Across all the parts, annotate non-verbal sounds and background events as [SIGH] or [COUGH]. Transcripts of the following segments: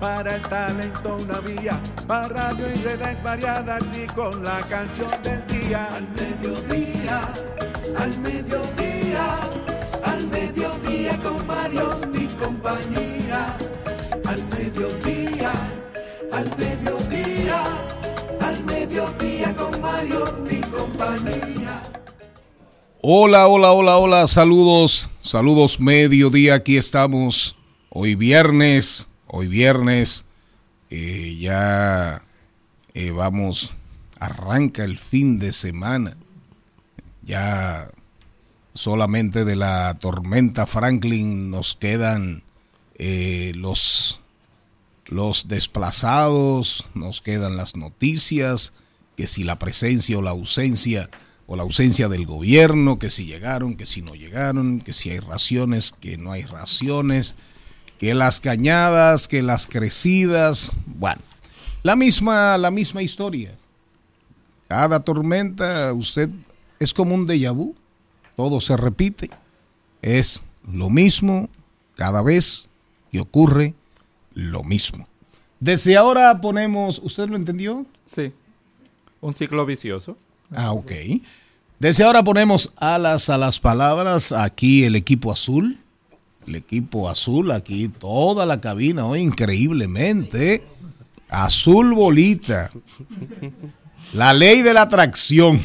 para el talento una vía, para radio y redes variadas y con la canción del día. Al mediodía, al mediodía, al mediodía con Mario y compañía. Al mediodía, al mediodía, al mediodía con Mario y compañía. Hola, hola, hola, hola, saludos, saludos mediodía, aquí estamos, hoy viernes, hoy viernes, eh, ya eh, vamos, arranca el fin de semana, ya solamente de la tormenta Franklin nos quedan eh, los, los desplazados, nos quedan las noticias, que si la presencia o la ausencia o la ausencia del gobierno, que si llegaron, que si no llegaron, que si hay raciones, que no hay raciones, que las cañadas, que las crecidas, bueno, la misma, la misma historia. Cada tormenta, usted es como un déjà vu, todo se repite, es lo mismo cada vez que ocurre lo mismo. Desde ahora ponemos, ¿usted lo entendió? Sí. Un ciclo vicioso. Ah, ok. Desde ahora ponemos alas a las palabras. Aquí el equipo azul. El equipo azul, aquí toda la cabina hoy increíblemente. Azul bolita. La ley de la atracción.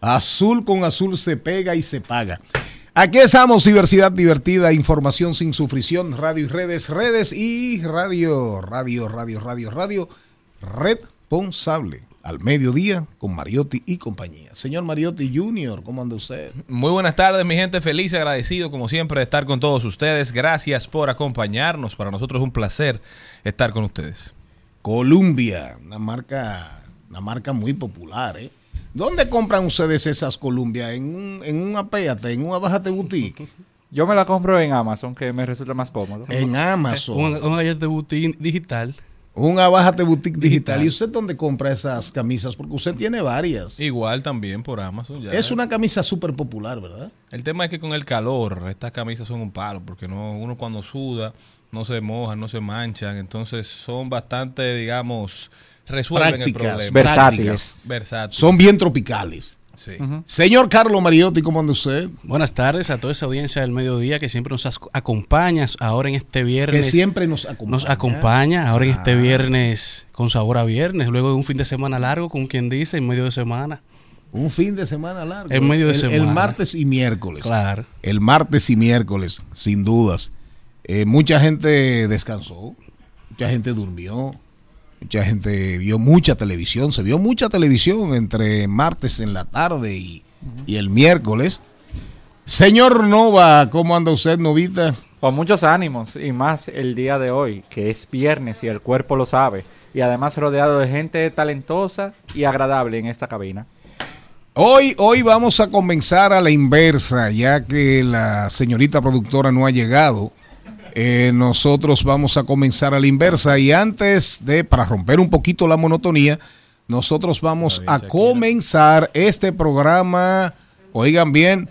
Azul con azul se pega y se paga. Aquí estamos, diversidad divertida, información sin sufrición, radio y redes, redes y radio, radio, radio, radio, radio, responsable al mediodía con Mariotti y compañía. Señor Mariotti Junior, ¿cómo anda usted? Muy buenas tardes, mi gente. Feliz y agradecido, como siempre, de estar con todos ustedes. Gracias por acompañarnos. Para nosotros es un placer estar con ustedes. Columbia, una marca, una marca muy popular, ¿eh? ¿Dónde compran ustedes esas Columbia? ¿En un, en un apéate, en una bájate boutique? [LAUGHS] Yo me la compro en Amazon, que me resulta más cómodo. En Amazon. Un, un de boutique digital. Una bájate boutique digital. ¿Y usted dónde compra esas camisas? Porque usted tiene varias. Igual también por Amazon. Ya. Es una camisa súper popular, ¿verdad? El tema es que con el calor, estas camisas son un palo, porque no uno cuando suda no se mojan, no se manchan, entonces son bastante, digamos, resuelven Prácticas, el problema. Versátiles. Versátiles. Son bien tropicales. Sí. Señor Carlos Mariotti, ¿cómo anda usted? Buenas tardes a toda esa audiencia del mediodía que siempre nos acompaña ahora en este Que viernes. siempre nos acompaña. nos acompaña ahora en este Ah. viernes con sabor a viernes, luego de un fin de semana largo, como quien dice, en medio de semana. Un fin de semana largo. En medio de el, semana. El martes y miércoles. Claro. El martes y miércoles, sin dudas. Eh, mucha gente descansó, mucha gente durmió, mucha gente vio mucha televisión. Se vio mucha televisión entre martes en la tarde y, y el miércoles. Señor Nova, ¿cómo anda usted, Novita? Con muchos ánimos y más el día de hoy, que es viernes y el cuerpo lo sabe. Y además rodeado de gente talentosa y agradable en esta cabina. Hoy, hoy vamos a comenzar a la inversa, ya que la señorita productora no ha llegado. Eh, nosotros vamos a comenzar a la inversa y antes de, para romper un poquito la monotonía, nosotros vamos a comenzar este programa, oigan bien,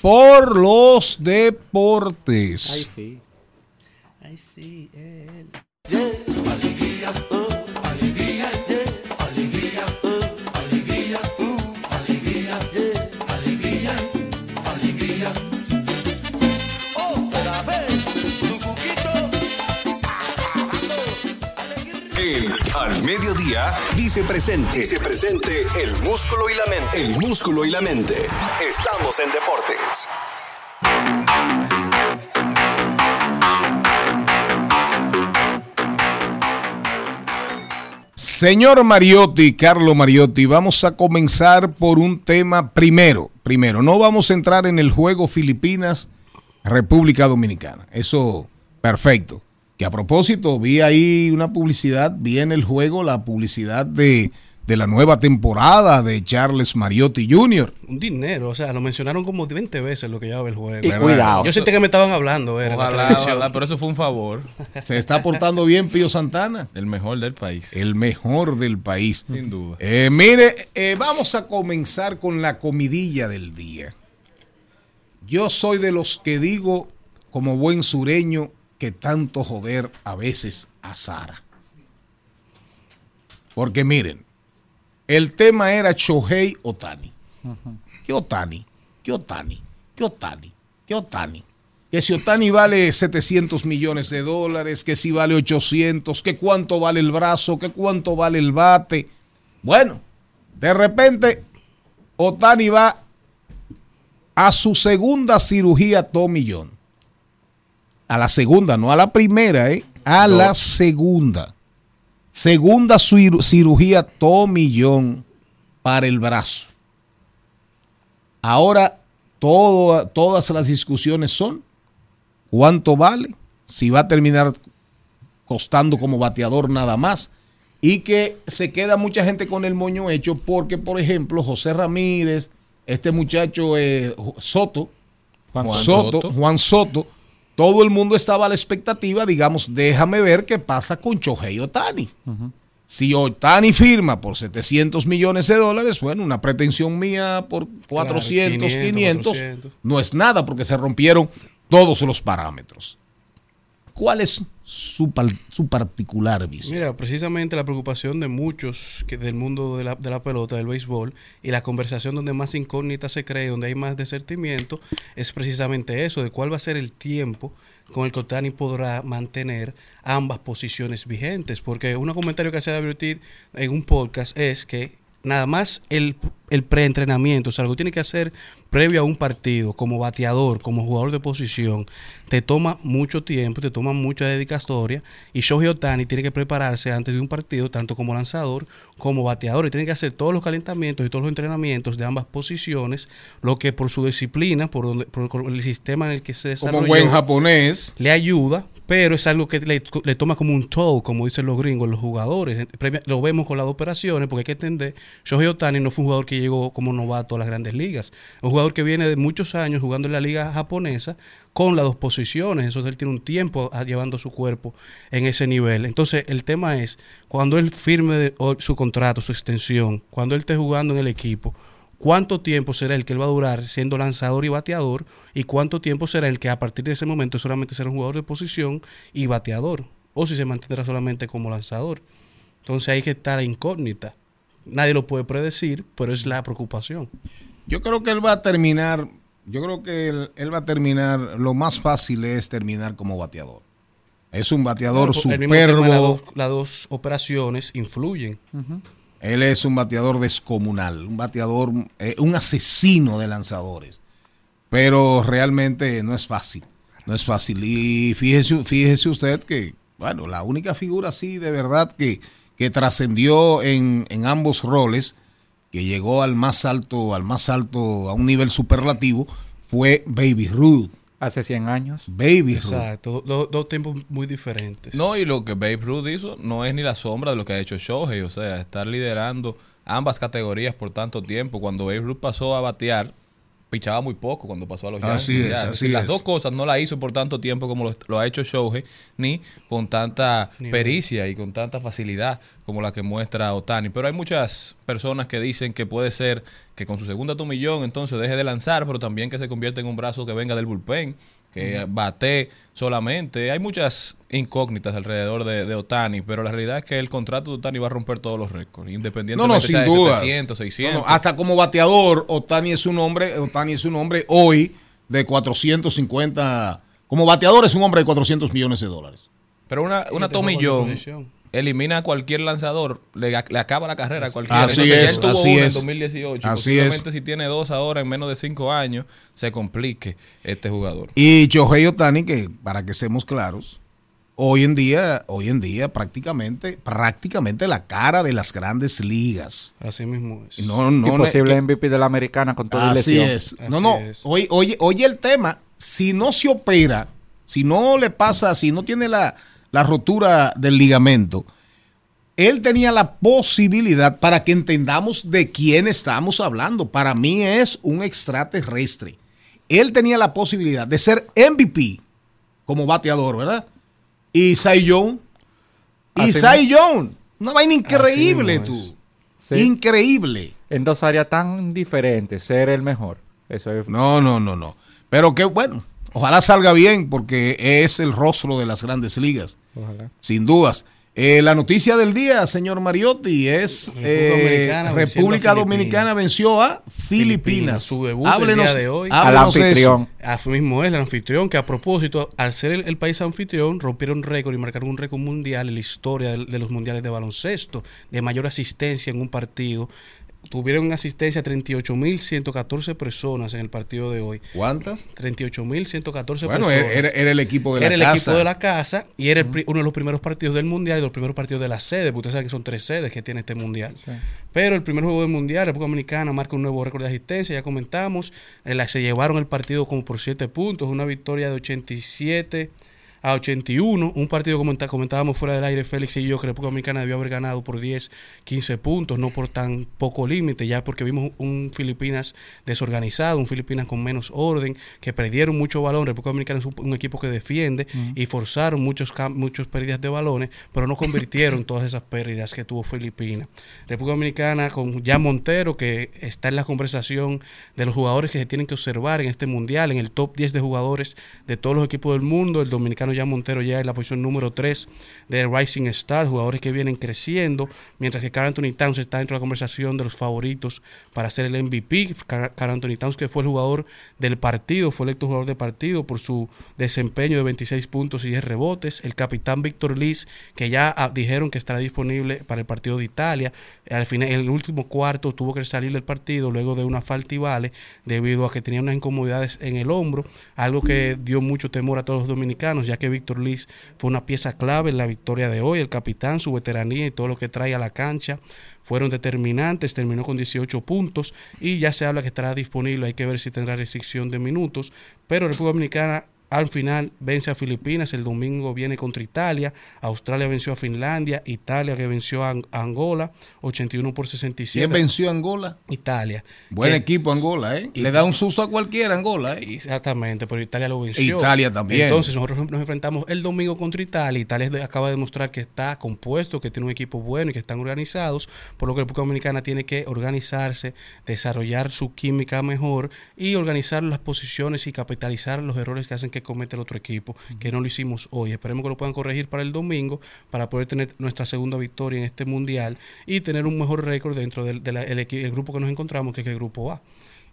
por los deportes. Ay, sí. Otra mediodía, dice presente. Dice presente el músculo y la mente. El músculo y la mente. Estamos en deportes. Señor Mariotti, Carlo Mariotti, vamos a comenzar por un tema primero. Primero, no vamos a entrar en el juego Filipinas-República Dominicana. Eso, perfecto. Que a propósito, vi ahí una publicidad, vi en el juego la publicidad de, de la nueva temporada de Charles Mariotti Jr. Un dinero, o sea, lo mencionaron como 20 veces lo que llevaba el juego. Y cuidado. Yo sentí que me estaban hablando, era ojalá, pero eso fue un favor. Se está portando bien Pío Santana, El mejor del país. el mejor del país. Sin duda. Eh, mire, eh, vamos a comenzar con la comidilla del día. Yo soy de los que digo, como buen sureño, que tanto joder a veces azara. Porque miren, el tema era Shohei Otani. ¿Qué Otani? ¿Qué Otani? ¿Qué Otani? ¿Qué Otani? Que si Otani vale 700 millones de dólares, que si vale 800, que cuánto vale el brazo, que cuánto vale el bate. Bueno, de repente Otani va a su segunda cirugía Tommy John. A la segunda, no a la primera, ¿eh? A la segunda. Segunda ciru- cirugía Tommy John para el brazo. Ahora todo- todas las discusiones son cuánto vale, si va a terminar costando como bateador nada más. Y que se queda mucha gente con el moño hecho porque, por ejemplo, José Ramírez, este muchacho eh, Soto, Juan Soto, Soto. Juan Soto, todo el mundo estaba a la expectativa, digamos, déjame ver qué pasa con Chohei Otani. Si Otani firma por 700 millones de dólares, bueno, una pretensión mía por 400, 500, 500, 400. no es nada porque se rompieron todos los parámetros. ¿Cuál es su, su particular visión? Mira, precisamente la preocupación de muchos del mundo de la, de la pelota, del béisbol, y la conversación donde más incógnita se cree, donde hay más desertimiento, es precisamente eso, de cuál va a ser el tiempo con el que Otani podrá mantener ambas posiciones vigentes. Porque un comentario que hacía David en un podcast es que nada más el, el preentrenamiento, o sea, lo que tiene que hacer previo a un partido, como bateador, como jugador de posición, te toma mucho tiempo, te toma mucha dedicatoria, y Shohei Otani tiene que prepararse antes de un partido, tanto como lanzador como bateador, y tiene que hacer todos los calentamientos y todos los entrenamientos de ambas posiciones, lo que por su disciplina, por, donde, por el sistema en el que se desarrolló, Como buen japonés, le ayuda, pero es algo que le, le toma como un toll, como dicen los gringos, los jugadores. Lo vemos con las operaciones, porque hay que entender, Shohei Otani no fue un jugador que llegó como novato a las grandes ligas. Un jugador que viene de muchos años jugando en la liga japonesa con las dos posiciones. Eso él tiene un tiempo llevando su cuerpo en ese nivel. Entonces, el tema es, cuando él firme su contrato, su extensión, cuando él esté jugando en el equipo, ¿Cuánto tiempo será el que él va a durar siendo lanzador y bateador? ¿Y cuánto tiempo será el que a partir de ese momento solamente será un jugador de posición y bateador? O si se mantendrá solamente como lanzador. Entonces ahí que está la incógnita. Nadie lo puede predecir, pero es la preocupación. Yo creo que él va a terminar, yo creo que él, él va a terminar, lo más fácil es terminar como bateador. Es un bateador superbo. las, dos, las dos operaciones influyen. Él es un bateador descomunal, un bateador, eh, un asesino de lanzadores. Pero realmente no es fácil. No es fácil. Y fíjese, fíjese usted que, bueno, la única figura así de verdad que, que trascendió en, en ambos roles, que llegó al más alto, al más alto, a un nivel superlativo, fue Baby Ruth. Hace 100 años. Baby Ruth. Exacto. do- Dos tiempos muy diferentes. No, y lo que Babe Ruth hizo no es ni la sombra de lo que ha hecho Shohei. O sea, estar liderando ambas categorías por tanto tiempo. Cuando Babe Ruth pasó a batear, pichaba muy poco cuando pasó a los Así Yankees. es, Ya, así decir, Las es. dos cosas no la hizo por tanto tiempo como lo, lo ha hecho Shohei, ni con tanta pericia y con tanta facilidad como la que muestra Otani. Pero hay muchas personas que dicen que puede ser que con su segunda tomillón entonces deje de lanzar, pero también que se convierta en un brazo que venga del bullpen, que bate solamente. Hay muchas incógnitas alrededor de, de Otani, pero la realidad es que el contrato de Otani va a romper todos los récords, No, independientemente no, sea sin de duda. 700, 600. hasta como bateador, Otani es un hombre, Otani es un hombre hoy de 450. Como bateador es un hombre de 400 millones de dólares. Pero una, una Tommy John. Elimina a cualquier lanzador, le, le acaba la carrera a cualquiera. Así Entonces, es, él tuvo así en es. 2018. Así posiblemente es. si tiene dos ahora en menos de cinco años, se complique este jugador. Y Shohei Otani, que para que seamos claros, hoy en día, hoy en día prácticamente, prácticamente la cara de las grandes ligas. Así mismo es. No, no, y posible MVP de la americana con toda Así lesión. es. Así no, no. es. Oye, oye, oye el tema. Si no se opera, si no le pasa, si no tiene la, la rotura del ligamento, él tenía la posibilidad para que entendamos de quién estamos hablando. Para mí es un extraterrestre. Él tenía la posibilidad de ser MVP como bateador, ¿verdad? Y Cy Young. Y Cy Young. Una vaina increíble, tú. Sí. Increíble. En dos áreas tan diferentes, ser el mejor. Eso es. No, no, no, no. Pero que bueno, ojalá salga bien porque es el rostro de las grandes ligas, Ojalá. sin dudas. Eh, la noticia del día, señor Mariotti, es República eh, Dominicana República a Dominicana venció a Filipinas. Filipinas, su debut del día de hoy. Al anfitrión. eso. Así mismo es el anfitrión, que a propósito, al ser el, el país anfitrión, rompieron récord y marcaron un récord mundial en la historia de, de los mundiales de baloncesto, de mayor asistencia en un partido. Tuvieron asistencia 38.114 personas en el partido de hoy. ¿Cuántas? 38.114 Bueno, personas. era, era el equipo de la era el casa. equipo de la casa y era el uno de los primeros partidos del mundial y de los primeros partidos de la sede, porque ustedes saben que son tres sedes que tiene este mundial. Pero el primer juego del mundial, República Dominicana marca un nuevo récord de asistencia, ya comentamos. Eh, la- se llevaron el partido como por 7 puntos, una victoria de 87 a 81. Un partido, como comentábamos fuera del aire, Félix y yo, que República Dominicana debió haber ganado por 10, 15 puntos, no por tan poco límite, ya porque vimos un Filipinas desorganizado, un Filipinas con menos orden, que perdieron mucho balón. República Dominicana es un, un equipo que defiende y forzaron muchos, muchos pérdidas de balones, pero no convirtieron [LAUGHS] todas esas pérdidas que tuvo Filipinas. República Dominicana con Jan Montero, que está en la conversación de los jugadores que se tienen que observar en este mundial, en el top 10 de jugadores de todos los equipos del mundo. El dominicano Jan Montero ya en la posición número 3 de Rising Star, jugadores que vienen creciendo, mientras que Carl Anthony Towns está dentro de la conversación de los favoritos para ser el MVP. Carl Anthony Towns, que fue el jugador del partido, fue electo jugador de partido por su desempeño de 26 puntos y 10 rebotes. El capitán Víctor Liz, que ya ah, dijeron que estará disponible para el partido de Italia. Al final, en el último cuarto tuvo que salir del partido luego de una falta y vale, debido a que tenía unas incomodidades en el hombro, algo que dio mucho temor a todos los dominicanos, ya que Víctor Liz fue una pieza clave en la victoria de hoy. El capitán, su veteranía y todo lo que trae a la cancha fueron determinantes, terminó con 18 puntos y ya se habla que estará disponible, hay que ver si tendrá restricción de minutos, pero República Dominicana al final vence a Filipinas, el domingo viene contra Italia, Australia venció a Finlandia, Italia que venció a Ang- a Angola, 81 por 67. ¿Quién venció a Angola? Italia. Buen Que- equipo Angola, ¿eh? Le da un susto a cualquiera Angola, ¿eh? Exactamente, pero Italia lo venció. Italia también. Entonces nosotros nos enfrentamos el domingo contra Italia. Italia acaba de demostrar que está compuesto, que tiene un equipo bueno y que están organizados, por lo que la República Dominicana tiene que organizarse, desarrollar su química mejor y organizar las posiciones y capitalizar los errores que hacen que comete el otro equipo, que no lo hicimos hoy. Esperemos que lo puedan corregir para el domingo para poder tener nuestra segunda victoria en este mundial y tener un mejor récord dentro del el el grupo que nos encontramos, que es el grupo A.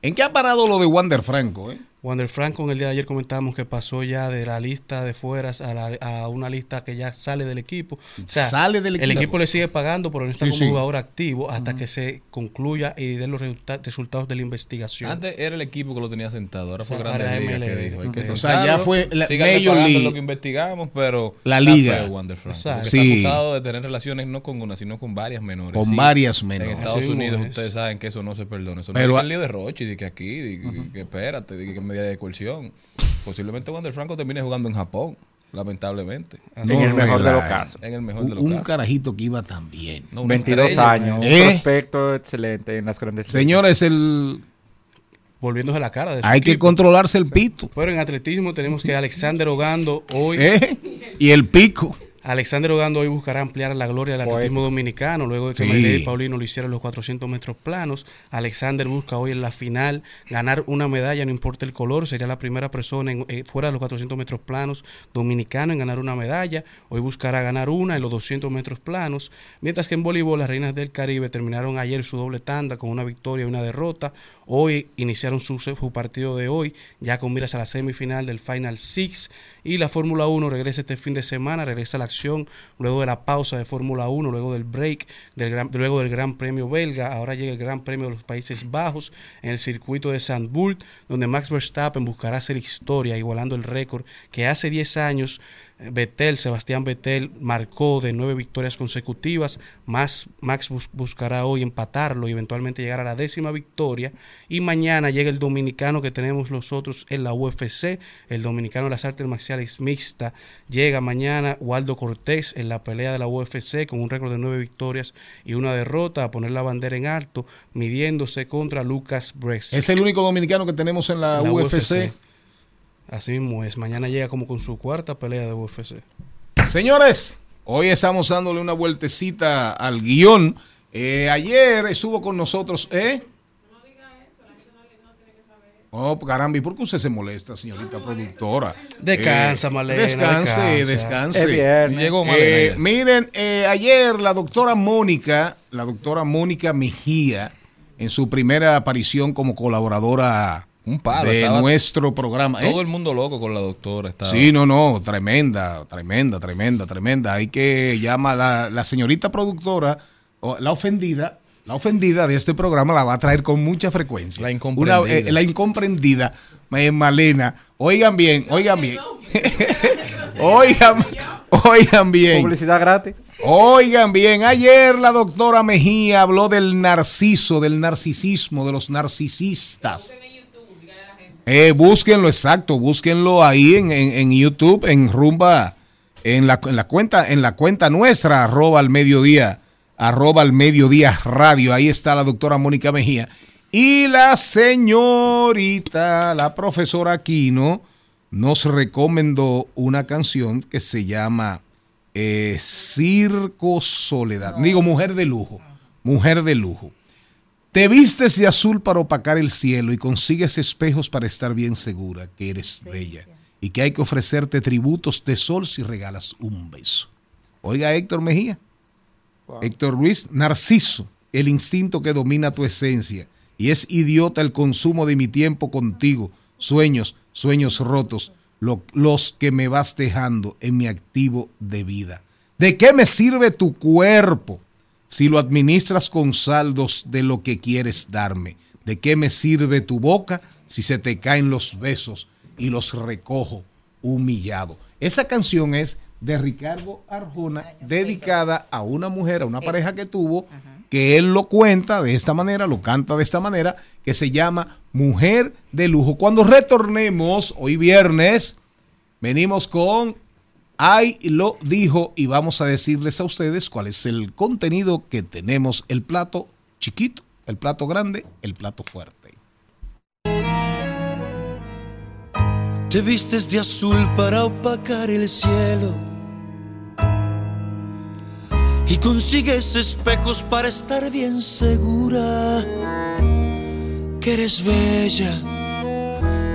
¿En qué ha parado lo de Wander Franco, eh? Wander Franco, en el día de ayer comentábamos que pasó ya de la lista de fueras a, la- a una lista que ya sale del equipo. O sea, Sale del El equipo. equipo le sigue pagando, pero no está Sí, como sí. jugador activo hasta que se concluya y den los resulta- resultados de la investigación. Antes era el equipo que lo tenía sentado, ahora fue O sea, Grande ahora Liga que dijo. Hay que O sea, ya fue la Major League. lo que investigamos, pero La liga. Wander Franco, Sí. Está acusado de tener relaciones no con una, sino con varias menores. Con Sí. varias menores. En Estados Unidos es. ustedes saben que eso no se perdona. Eso Pero no es el lío de Rochi, de que aquí, de que, que espérate, de que en medida de coerción. Posiblemente Wander Franco termine jugando en Japón, lamentablemente. en el mejor de los casos. En el mejor de Un, los un casos. carajito que iba tan bien. No, una 22 estrella. años, un ¿Eh? prospecto excelente en las grandes. Señores, el Volviéndose la cara de hay que equipo. controlarse el pito. Pero en atletismo tenemos que Alexander Ogando hoy ¿eh? Y el pico. Alexander Ogando hoy buscará ampliar la gloria del atletismo dominicano luego de que Sí. Marilady y Paulino lo hicieron los 400 metros planos. Alexander busca hoy en la final ganar una medalla, no importa el color. Sería la primera persona en- eh, fuera de los 400 metros planos dominicano en ganar una medalla. Hoy buscará ganar una en los 200 metros planos. Mientras que en voleibol las Reinas del Caribe terminaron ayer su doble tanda con una victoria y una derrota. Hoy iniciaron su, su partido de hoy ya con miras a la semifinal del Final Six Y la Fórmula 1 regresa este fin de semana, regresa la acción luego de la pausa de Fórmula 1, luego del break, del gran- luego del Gran Premio belga. Ahora llega el Gran Premio de los Países Bajos en el circuito de Zandvoort, donde Max Verstappen buscará hacer historia, igualando el récord que hace 10 años Vettel, Sebastián Vettel, marcó de nueve victorias consecutivas. Más, Max bus- buscará hoy empatarlo y eventualmente llegar a la décima victoria. Y mañana llega el dominicano que tenemos nosotros en la UFC, el dominicano de las artes marciales mixta. Llega mañana Waldo Cortés en la pelea de la UFC con un récord de nueve victorias y una derrota a poner la bandera en alto, midiéndose contra Lucas Bress. Es el único dominicano que tenemos en la, La UFC. Así mismo es. Mañana llega como con su cuarta pelea de UFC. Señores, hoy estamos dándole una vueltecita al guion. Eh, ayer estuvo con nosotros, ¿eh? Oh, caramba, ¿y por qué usted se molesta, señorita productora? Descansa, Eh, Malena, Descanse, descansa. descanse. Es viernes. Llegó Eh, miren, eh, ayer la doctora Mónica, la doctora Mónica Mejía, en su primera aparición como colaboradora Un palo, de estaba nuestro programa. ¿eh? Todo el mundo loco con la doctora. Estaba. Sí, no, no, tremenda, tremenda, tremenda, tremenda. Hay que llamar la, la señorita productora, o la ofendida, la ofendida de este programa la va a traer con mucha frecuencia. La incomprendida. Una, eh, la incomprendida, eh, Malena. Oigan bien, oigan bien. [LAUGHS] oigan, oigan bien. Publicidad gratis. Oigan bien, ayer la doctora Mejía habló del narciso, del narcisismo, de los narcisistas. Eh, búsquenlo, exacto, búsquenlo ahí en, en- en YouTube, en Rumba, en la, en la cuenta, en la cuenta nuestra, arroba al mediodía, arroba al mediodía radio. Ahí está la doctora Mónica Mejía. Y la señorita, la profesora Aquino, nos recomendó una canción que se llama eh, Circo Soledad. Digo, mujer de lujo. Mujer de lujo. Te vistes de azul para opacar el cielo y consigues espejos para estar bien segura que eres bella y que hay que ofrecerte tributos de sol si regalas un beso. Oiga, Héctor Mejía. Héctor Luis, Narciso, el instinto que domina tu esencia. Y es idiota el consumo de mi tiempo contigo. Sueños, sueños rotos, lo- los que me vas dejando en mi activo de vida. ¿De qué me sirve tu cuerpo si lo administras con saldos de lo que quieres darme? ¿De qué me sirve tu boca si se te caen los besos y los recojo humillado? Esa canción es de Ricardo Arjona, dedicada a una mujer, a una pareja que tuvo, que él lo cuenta de esta manera, lo canta de esta manera, que se llama Mujer de Lujo. Cuando retornemos, hoy viernes, venimos con Ay lo dijo y vamos a decirles a ustedes cuál es el contenido que tenemos, el plato chiquito, el plato grande, el plato fuerte. Te vistes de azul para opacar el cielo. Y consigues espejos para estar bien segura que eres bella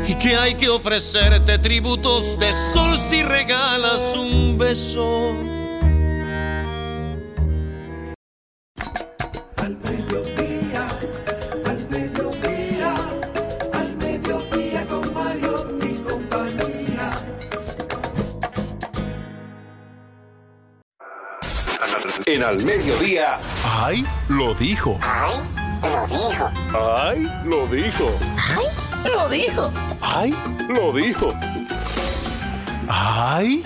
y que hay que ofrecerte tributos de sol si regalas un beso. Al mediodía, al mediodía, al mediodía con Mario y compañía. En Al Mediodía. ¡Ay! Lo dijo. ¡Ay! Lo dijo. ¡Ay! Lo dijo. ¡Ay! Lo dijo. ¡Ay! Lo dijo. ¡Ay!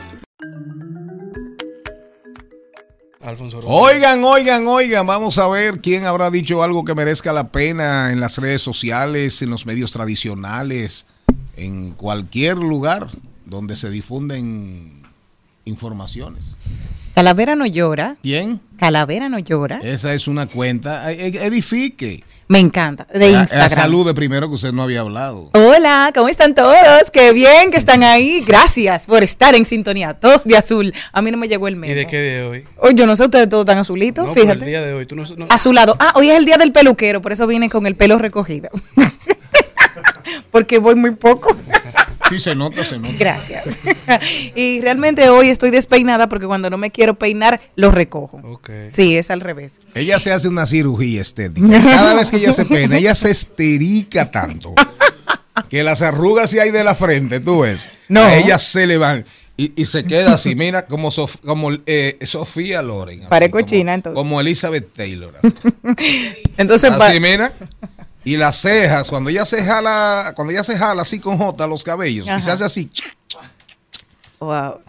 Alfonso. Oigan, oigan, oigan, vamos a ver quién habrá dicho algo que merezca la pena en las redes sociales, en los medios tradicionales, en cualquier lugar donde se difunden informaciones. Calavera no llora. ¿Quién? Calavera no llora. Esa es una cuenta. Eh, eh, Edifique. Me encanta. De Instagram. Salude primero que usted no había hablado. Hola, ¿cómo están todos? Qué bien que están ahí. Gracias por estar en sintonía. Todos de azul. A mí no me llegó el ¿Y memo. de qué de hoy? Oh, yo no sé, ustedes todos están azulitos. No, fíjate. el día de hoy. Tú no, no- Azulado. Ah, hoy es el día del peluquero, por eso vine con el pelo recogido. Porque voy muy poco. Sí, se nota, se nota. Gracias. y realmente hoy estoy despeinada porque cuando no me quiero peinar, lo recojo. Ok. Sí, es al revés. Ella se hace una cirugía estética. Cada vez que ella se pena, ella se esterica tanto. que las arrugas si hay de la frente, tú ves. No. A ellas se le van. Y, y se queda así, mira, como, Sof- como eh, Sofía Loren. Parezco china, entonces. Como Elizabeth Taylor. así. Entonces, Así, mira. Y las cejas, cuando ella se jala, cuando ella se jala así con J los cabellos, y se hace así, wow.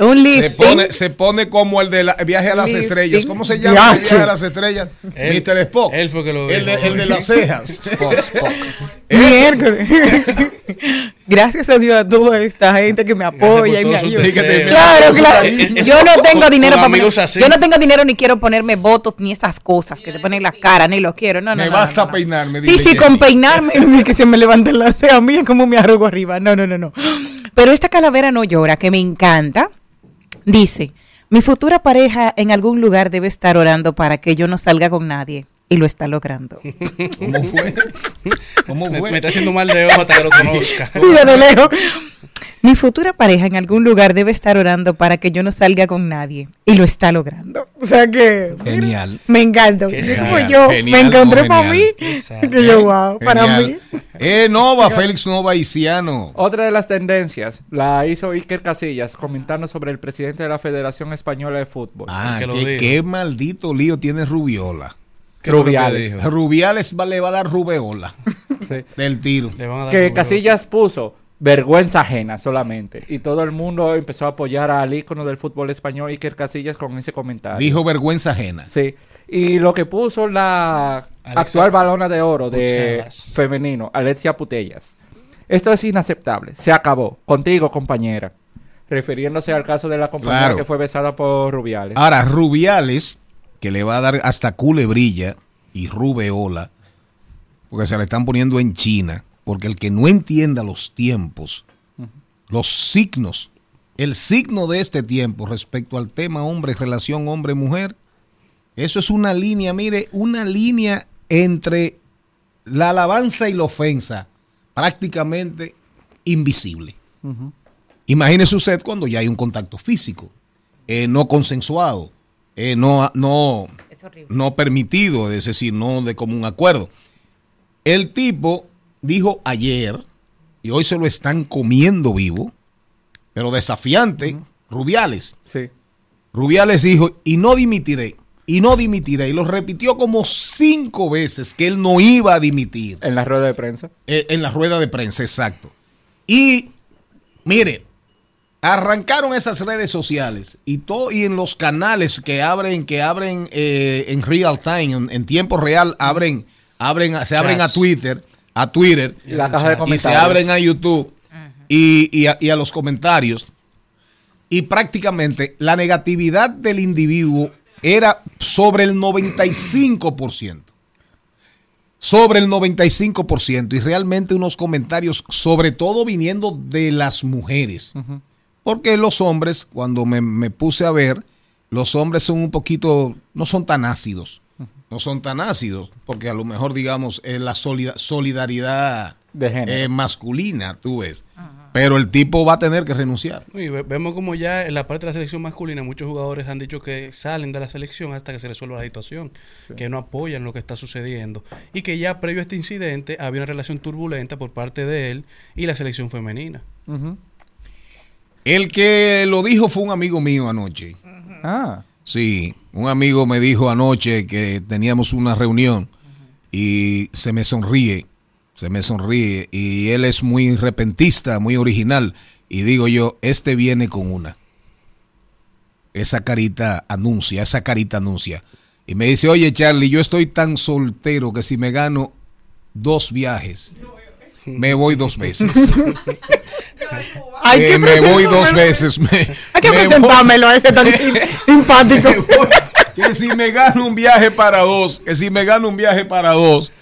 Un se lifting. pone, se pone como el de la- viaje a las Lifting. estrellas. ¿Cómo se llama el viaje a las estrellas? Mr. Spock. él fue que lo el de, dijo. el de las cejas. [LAUGHS] Miércoles. [LAUGHS] [LAUGHS] Gracias a Dios a toda esta gente que me apoya y me ayuda. Claro, claro. Yo no tengo con dinero para amigos poner- así. Yo no tengo dinero ni quiero ponerme votos ni esas cosas que te ponen en la cara, ni lo quiero. No, no, Me no, basta no, no. peinarme. Sí, sí, Jenny. con peinarme [LAUGHS] y que se me levanten las cejas. Mira cómo me arrugo arriba. No, no, no, no. Pero esta calavera no llora, que me encanta. Dice, mi futura pareja en algún lugar debe estar orando para que yo no salga con nadie. Y lo está logrando. [LAUGHS] ¿Cómo fue? ¿Cómo Me, fue? me está haciendo mal de ojo hasta que lo conozca. [LAUGHS] Y desde lejos. Mi futura pareja en algún lugar debe estar orando para que yo no salga con nadie. Y lo está logrando. O sea que. mira, Genial. Me encanta. Yo genial, me encontré no, para mí. Que yo, wow, para mí. Eh, Nova, Félix Nova Isiano. Otra de las tendencias la hizo Iker Casillas comentando sobre el presidente de la Federación Española de Fútbol. Ah, que lo qué, dijo. qué maldito lío tiene Rubiola. ¿Qué fue lo que Rubiales. Rubiales va- le va a dar rubeola [LAUGHS] Sí. del tiro. Le van a dar Que. Casillas puso vergüenza ajena solamente. Y todo el mundo empezó a apoyar al ícono del fútbol español, Iker Casillas, con ese comentario. Dijo vergüenza ajena. Sí. Y lo que puso la Alexa actual balona de oro de femenino, Alexia Putellas. Esto es inaceptable. Se acabó. Contigo, compañera. Refiriéndose al caso de la compañera Claro. que fue besada por Rubiales. Ahora, Rubiales, que le va a dar hasta culebrilla y rubeola, porque se le están poniendo en China, porque el que no entienda los tiempos, los signos, el signo de este tiempo respecto al tema hombre, relación hombre-mujer, eso es una línea, mire, una línea entre la alabanza y la ofensa, prácticamente invisible. Imagínese usted cuando ya hay un contacto físico, eh, no consensuado, eh, no, no, no permitido, es decir, no de común acuerdo. El tipo dijo ayer, y hoy se lo están comiendo vivo, pero desafiante, Rubiales. Sí. Rubiales dijo, y no dimitiré, y no dimitiré, y lo repitió como cinco veces que él no iba a dimitir. En la rueda de prensa. Eh, en la rueda de prensa, exacto. Y mire, arrancaron esas redes sociales y todo y en los canales que abren, que abren eh, en real time, en, en tiempo real, abren, abren, se abren a. Twitter, a Twitter La caja de y se comentarios. abren a YouTube y, y a, y a los comentarios. Y prácticamente la negatividad del individuo era sobre el 95% sobre el 95% y realmente unos comentarios, sobre todo viniendo de las mujeres. Porque los hombres, cuando me, me puse a ver, los hombres son un poquito, no son tan ácidos. No son tan ácidos, porque a lo mejor, digamos, es la solida- solidaridad De género. eh, masculina, tú ves. Pero el tipo va a tener que renunciar. Y ve- vemos como ya en la parte de la selección masculina muchos jugadores han dicho que salen de la selección hasta que se resuelva la situación, que no apoyan lo que está sucediendo y que ya previo a este incidente había una relación turbulenta por parte de él y la selección femenina. Ujú. El que lo dijo fue un amigo mío anoche. Ah. Sí, un amigo me dijo anoche que teníamos una reunión y se me sonríe, se me sonríe y él es muy repentista, muy original y digo yo, este viene con una. Esa carita anuncia, esa carita anuncia. Y me dice, oye Charlie, yo estoy tan soltero que si me gano dos viajes, me voy dos veces. [LAUGHS] Hay Eh, que me voy dos veces. me- Hay que presentármelo a ese tan simpático. [LAUGHS] que si me gano un viaje para dos, que si me gano un viaje para dos,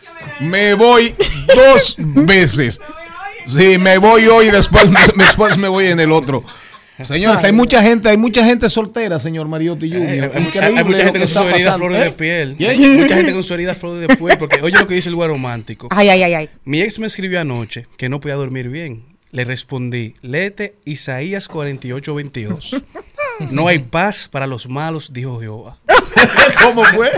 me voy dos veces. [LAUGHS] Sí, me voy hoy y después, después me voy en el otro. Señores, hay mucha gente, hay mucha gente soltera, señor Mariotti Junior. Eh, hay, Increíble hay mucha lo gente con sus está heridas pasando. flores ¿Eh? de piel. Mucha gente con sus heridas flores de piel. Porque oye lo que dice el güey romántico. [LAUGHS] Ay, ay, ay, ay. Mi ex me escribió anoche que no podía dormir bien. Le respondí, léete Isaías 48, 22. [LAUGHS] No hay paz para los malos, dijo Jehová. [LAUGHS] ¿Cómo fue?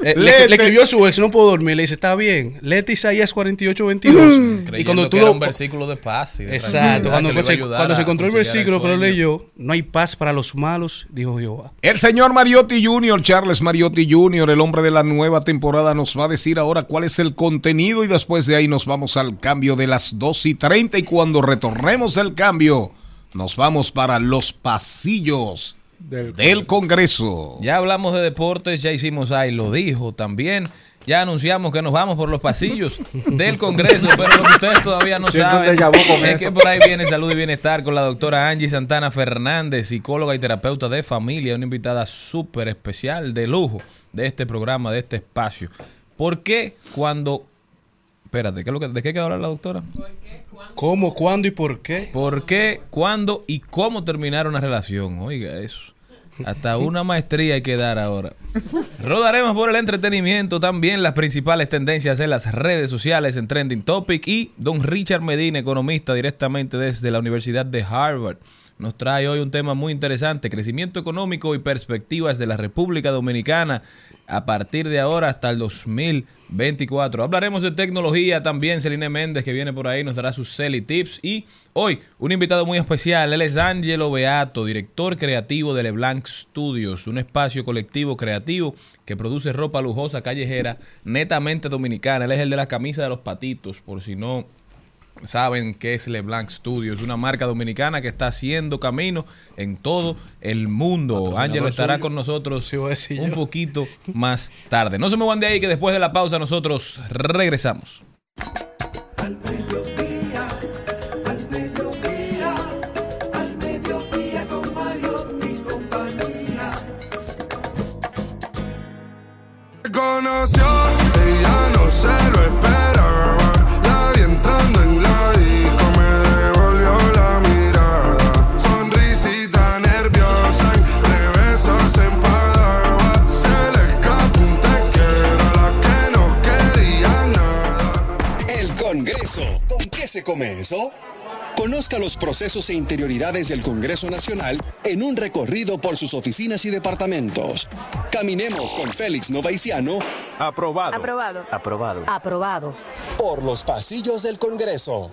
Le, Léete. le- le escribió a su ex, no puedo dormir. Le dice, está bien, léete Isaías 48, 22. y Creyendo cuando tú que era lo. un versículo de paz. y de Exacto, cuando, se, cuando se encontró el versículo que lo leyó, no hay paz para los malos, dijo Jehová. El señor Mariotti Jr., Charles Mariotti Jr., el hombre de la nueva temporada, nos va a decir ahora cuál es el contenido y después de ahí nos vamos al cambio de las 2 y 30 y cuando retornemos el cambio nos vamos para los pasillos del, Congreso. Ya hablamos de deportes, ya hicimos ahí, lo dijo también. Ya anunciamos que nos vamos por los pasillos [LAUGHS] del Congreso, pero lo que ustedes todavía no Siento saben es eso. que por ahí viene salud y bienestar con la doctora Angie Santana Fernández, psicóloga y terapeuta de familia, una invitada súper especial, de lujo, de este programa, de este espacio. ¿Por qué cuando... Espérate, ¿qué es lo que, ¿de qué hablar la doctora? ¿Cómo, cuándo y por qué? ¿Por qué, cuándo y cómo terminar una relación? Oiga, eso. Hasta una maestría hay que dar ahora. Rodaremos por el entretenimiento también las principales tendencias en las redes sociales en Trending Topic y don Richard Medina, economista directamente desde la Universidad de Harvard. Nos trae hoy un tema muy interesante, crecimiento económico y perspectivas de la República Dominicana a partir de ahora hasta el 2024. Hablaremos de tecnología también, Celine Méndez que viene por ahí nos dará sus Celi Tips y hoy un invitado muy especial, él es Angelo Beato, director creativo de LeBlanc Studios, un espacio colectivo creativo que produce ropa lujosa callejera netamente dominicana. Él es el de la camisa de los patitos, por si no saben qué es LeBlanc Studios, una marca dominicana que está haciendo camino en todo el mundo. Ángelo estará suyo. con nosotros Sí, un yo. poquito más tarde. No se me van de ahí que después de la pausa nosotros regresamos. Al qué se come eso? Conozca los procesos e interioridades del Congreso Nacional en un recorrido por sus oficinas y departamentos. Caminemos con Félix Novaiciano Aprobado. Aprobado. Aprobado. Aprobado. por los pasillos del Congreso.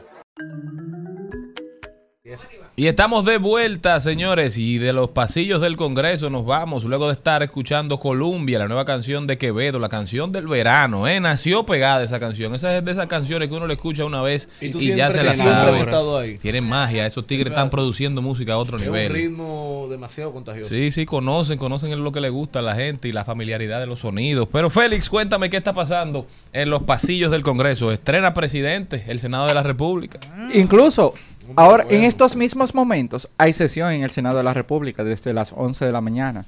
Y estamos de vuelta, señores, y de los pasillos del Congreso nos vamos luego de estar escuchando Columbia, la nueva canción de Quevedo, la canción del verano, ¿eh? Nació pegada esa canción. Esa es de esas canciones que uno le escucha una vez Y ya se la sabe. estado ahí. Tienen magia, esos tigres están produciendo música a otro Es un nivel. ritmo demasiado contagioso. Sí, sí, conocen, conocen lo que le gusta a la gente y la familiaridad de los sonidos. Pero Félix, cuéntame qué está pasando en los pasillos del Congreso. Estrena presidente, el Senado de la República. Incluso, ahora, en estos mismos momentos, hay sesión en el Senado de la República desde las 11 de la mañana.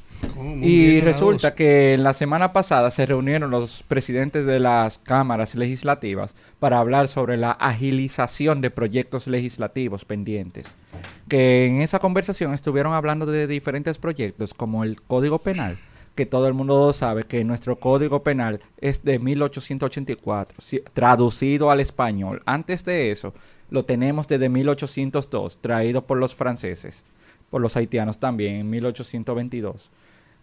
Y resulta que en la semana pasada se reunieron los presidentes de las cámaras legislativas para hablar sobre la agilización de proyectos legislativos pendientes. Que en esa conversación estuvieron hablando de diferentes proyectos como el Código Penal, que todo el mundo sabe que nuestro Código Penal es de 1884, si- traducido al español. Antes de eso, lo tenemos desde 1802, traído por los franceses, por los haitianos también en 1822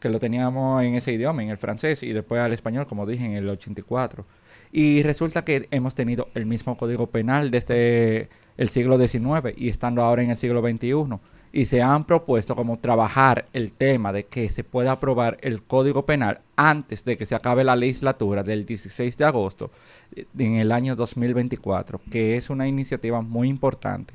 que lo teníamos en ese idioma, en el francés, y después al español, como dije, en el 84. Y resulta que hemos tenido el mismo código penal desde el siglo XIX y estando ahora en el siglo XXI. Y se han propuesto como trabajar el tema de que se pueda aprobar el código penal antes de que se acabe la legislatura del 16 de agosto eh, en el año 2024, que es una iniciativa muy importante.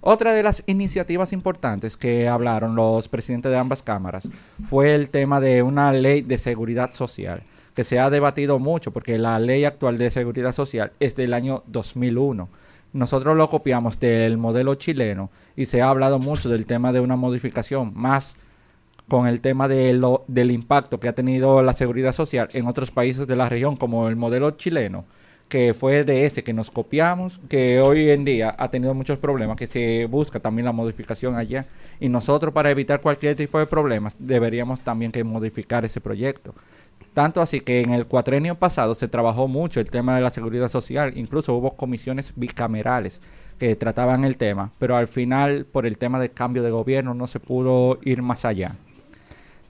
Otra de las iniciativas importantes que hablaron los presidentes de ambas cámaras fue el tema de una ley de seguridad social, que se ha debatido mucho porque la ley actual de seguridad social es del año 2001. Nosotros lo copiamos del modelo chileno y se ha hablado mucho del tema de una modificación más con el tema de lo- del impacto que ha tenido la seguridad social en otros países de la región, como el modelo chileno, que fue de ese que nos copiamos, que hoy en día ha tenido muchos problemas, que se busca también la modificación allá. Y nosotros para evitar cualquier tipo de problemas deberíamos también que modificar ese proyecto. Tanto así que en el cuatrenio pasado se trabajó mucho el tema de la seguridad social, incluso hubo comisiones bicamerales que trataban el tema, pero al final por el tema del cambio de gobierno no se pudo ir más allá.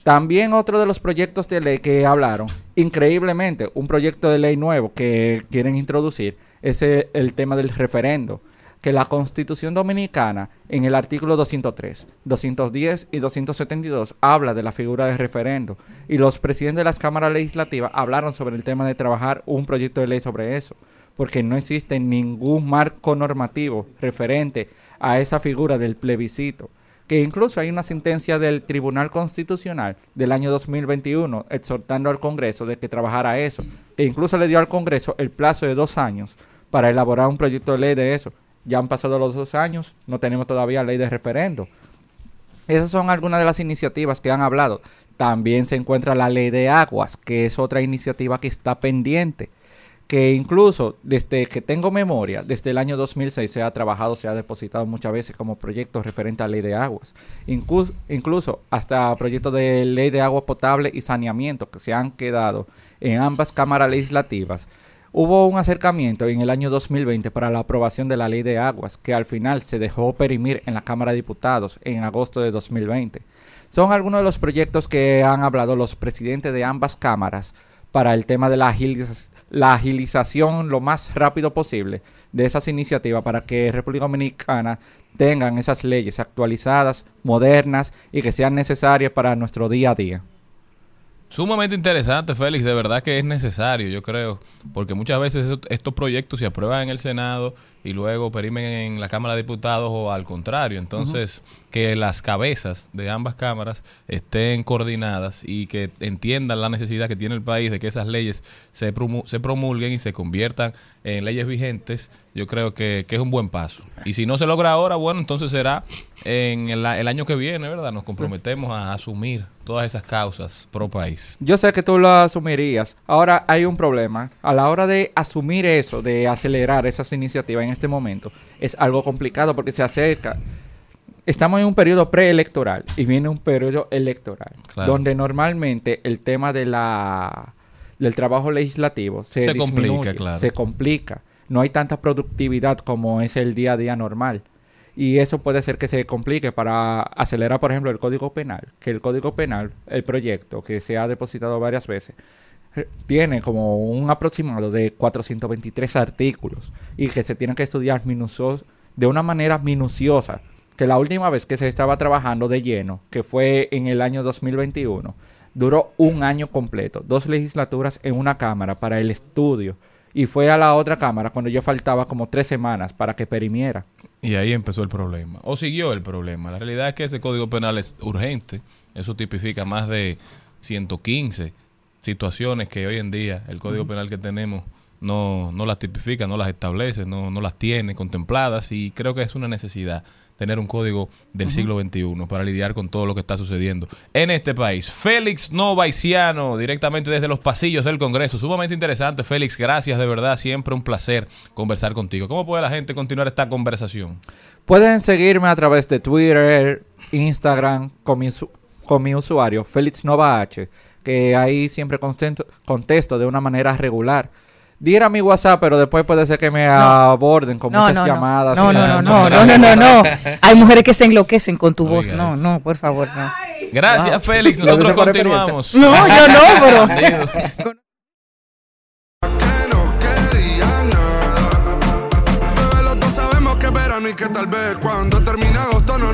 También otro de los proyectos de ley que hablaron, increíblemente, un proyecto de ley nuevo que quieren introducir es el, tema del referendo, que la Constitución Dominicana en el artículo 203, 210 y 272 habla de la figura del referendo. Y los presidentes de las cámaras legislativas hablaron sobre el tema de trabajar un proyecto de ley sobre eso, porque no existe ningún marco normativo referente a esa figura del plebiscito que incluso hay una sentencia del Tribunal Constitucional del año 2021 exhortando al Congreso de que trabajara eso, e incluso le dio al Congreso el plazo de dos años para elaborar un proyecto de ley de eso. Ya han pasado los dos años, no tenemos todavía ley de referendo. Esas son algunas de las iniciativas que han hablado. También se encuentra la ley de aguas, que es otra iniciativa que está pendiente que incluso desde que tengo memoria, desde el año 2006 se ha trabajado, se ha depositado muchas veces como proyecto referente a ley de aguas. Incluso, incluso hasta proyectos de ley de agua potable y saneamiento que se han quedado en ambas cámaras legislativas. Hubo un acercamiento en el año 2020 para la aprobación de la ley de aguas, que al final se dejó perimir en la Cámara de Diputados en agosto de 2020. Son algunos de los proyectos que han hablado los presidentes de ambas cámaras para el tema de la agilización la agilización lo más rápido posible de esas iniciativas para que República Dominicana tengan esas leyes actualizadas, modernas y que sean necesarias para nuestro día a día. Sumamente interesante, Félix. De verdad que es necesario, yo creo, porque muchas veces estos- proyectos se aprueban en el Senado y luego perimen en la Cámara de Diputados o al contrario. Entonces, que las cabezas de ambas cámaras estén coordinadas y que entiendan la necesidad que tiene el país de que esas leyes se, se promulguen y se conviertan en leyes vigentes, yo creo que, que es un buen paso. Y si no se logra ahora, bueno, entonces será en el, el año que viene, ¿verdad? Nos comprometemos a asumir todas esas causas pro país. Yo sé que tú lo asumirías. Ahora hay un problema. A la hora de asumir eso, de acelerar esas iniciativas en este momento, es algo complicado porque se acerca. Estamos en un periodo preelectoral y viene un periodo electoral, Claro. donde normalmente el tema de la del trabajo legislativo se, Se complica, claro. se complica. No hay tanta productividad como es el día a día normal. Y eso puede ser que se complique para acelerar, por ejemplo, el Código Penal. Que el Código Penal, el proyecto que se ha depositado varias veces, tiene como un aproximado de 423 artículos y que se tienen que estudiar minucios, de una manera minuciosa. Que la última vez que se estaba trabajando de lleno, que fue en el año 2021, duró un año completo, dos legislaturas en una cámara para el estudio. Y fue a la otra cámara cuando yo faltaba como tres semanas para que perimiera. Y ahí empezó el problema. O siguió el problema. La realidad es que ese código penal es urgente. Eso tipifica más de 115 situaciones que hoy en día el código penal que tenemos no, no las tipifica, no las establece, no, no las tiene contempladas y creo que es una necesidad tener un código del siglo XXI para lidiar con todo lo que está sucediendo en este país. Félix Novaiciano, directamente desde los pasillos del Congreso. Sumamente interesante, Félix. Gracias, de verdad. Siempre un placer conversar contigo. ¿Cómo puede la gente continuar esta conversación? Pueden seguirme a través de Twitter, Instagram, con mi, con mi usuario, Félix Nova H, que ahí siempre contesto, contesto de una manera regular. Diera mi WhatsApp, pero después puede ser que me aborden con No, muchas no, llamadas. No, no, no, no, no, no, no, no. Hay mujeres que se enloquecen con tu voz. No, no, por favor, no. Gracias, Wow. Félix. Nosotros continuamos. No, yo no, pero. [LAUGHS] que tal vez cuando termine agosto no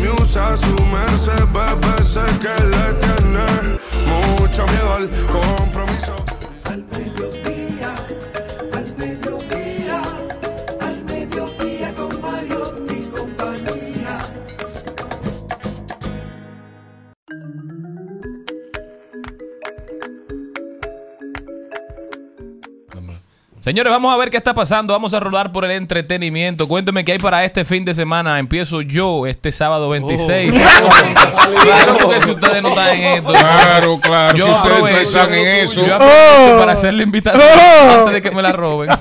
me usa su merced, bebé. Sé que le tiene mucho miedo al Señores, vamos a ver qué está pasando. Vamos a rodar por el entretenimiento. Cuénteme qué hay para este fin de semana. Empiezo yo este sábado 26. [LAUGHS] Claro, Claro que si ustedes no están en esto. Claro, claro, si ustedes no están en eso. Yo aprovecho Oh. para hacerle invitación Oh. antes de que me la roben. [LAUGHS]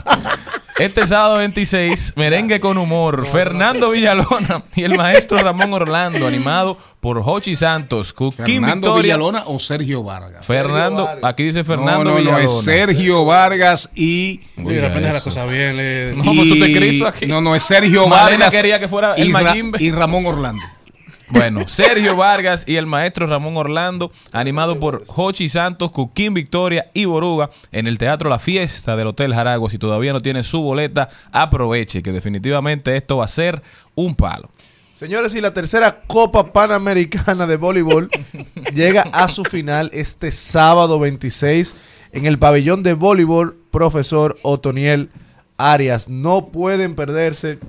Este sábado 26, merengue con humor, Fernando Villalona y el maestro Ramón Orlando, animado por Jochi Santos, Cuquín Fernando Victoria. Villalona o Sergio Vargas. Fernando, aquí dice Fernando no, no, Villalona. no, es Sergio Vargas y. Mira, pendeja las cosas bien. le- No, pues tú te escrito aquí. No, no, es Sergio Malena Vargas. quería que fuera el y, Ra- y Ramón Orlando. Bueno, Sergio Vargas y el maestro Ramón Orlando, animado por Jochi Santos, Cuquín Victoria y Boruga en el Teatro La Fiesta del Hotel Jaragua. Si todavía no tiene su boleta, aproveche que definitivamente esto va a ser un palo. Señores, y la tercera Copa Panamericana de Voleibol [LAUGHS] llega a su final este sábado 26 en el pabellón de voleibol Profesor Otoniel Arias. No pueden perderse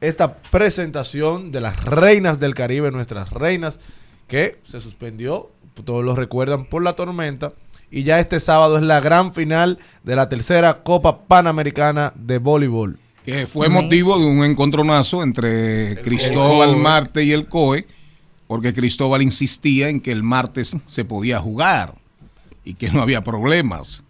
esta presentación de las reinas del Caribe, nuestras reinas, que se suspendió, todos lo recuerdan, por la tormenta. Y ya este sábado es la gran final de la tercera Copa Panamericana de Voleibol. Que fue motivo de un encontronazo entre Cristóbal COE. Marte y el COE, porque Cristóbal insistía en que el martes se podía jugar y que no había problemas.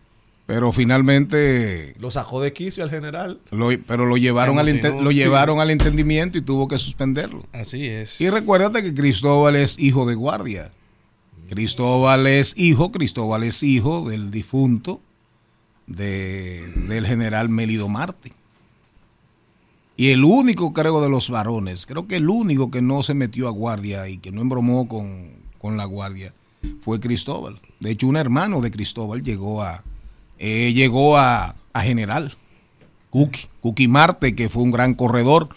Pero finalmente Lo sacó de quicio al general. lo, pero lo llevaron, al, lo llevaron al entendimiento y tuvo que suspenderlo. Así es. Y recuérdate que Cristóbal es hijo de guardia. Cristóbal es hijo, Cristóbal es hijo del difunto de, del general Melido Marte. Y el único, creo, de los varones, creo que el único que no se metió a guardia y que no embromó con, con la guardia fue Cristóbal. De hecho, un hermano de Cristóbal llegó a, eh, llegó a, a general. Cookie, Cookie Marte, que fue un gran corredor,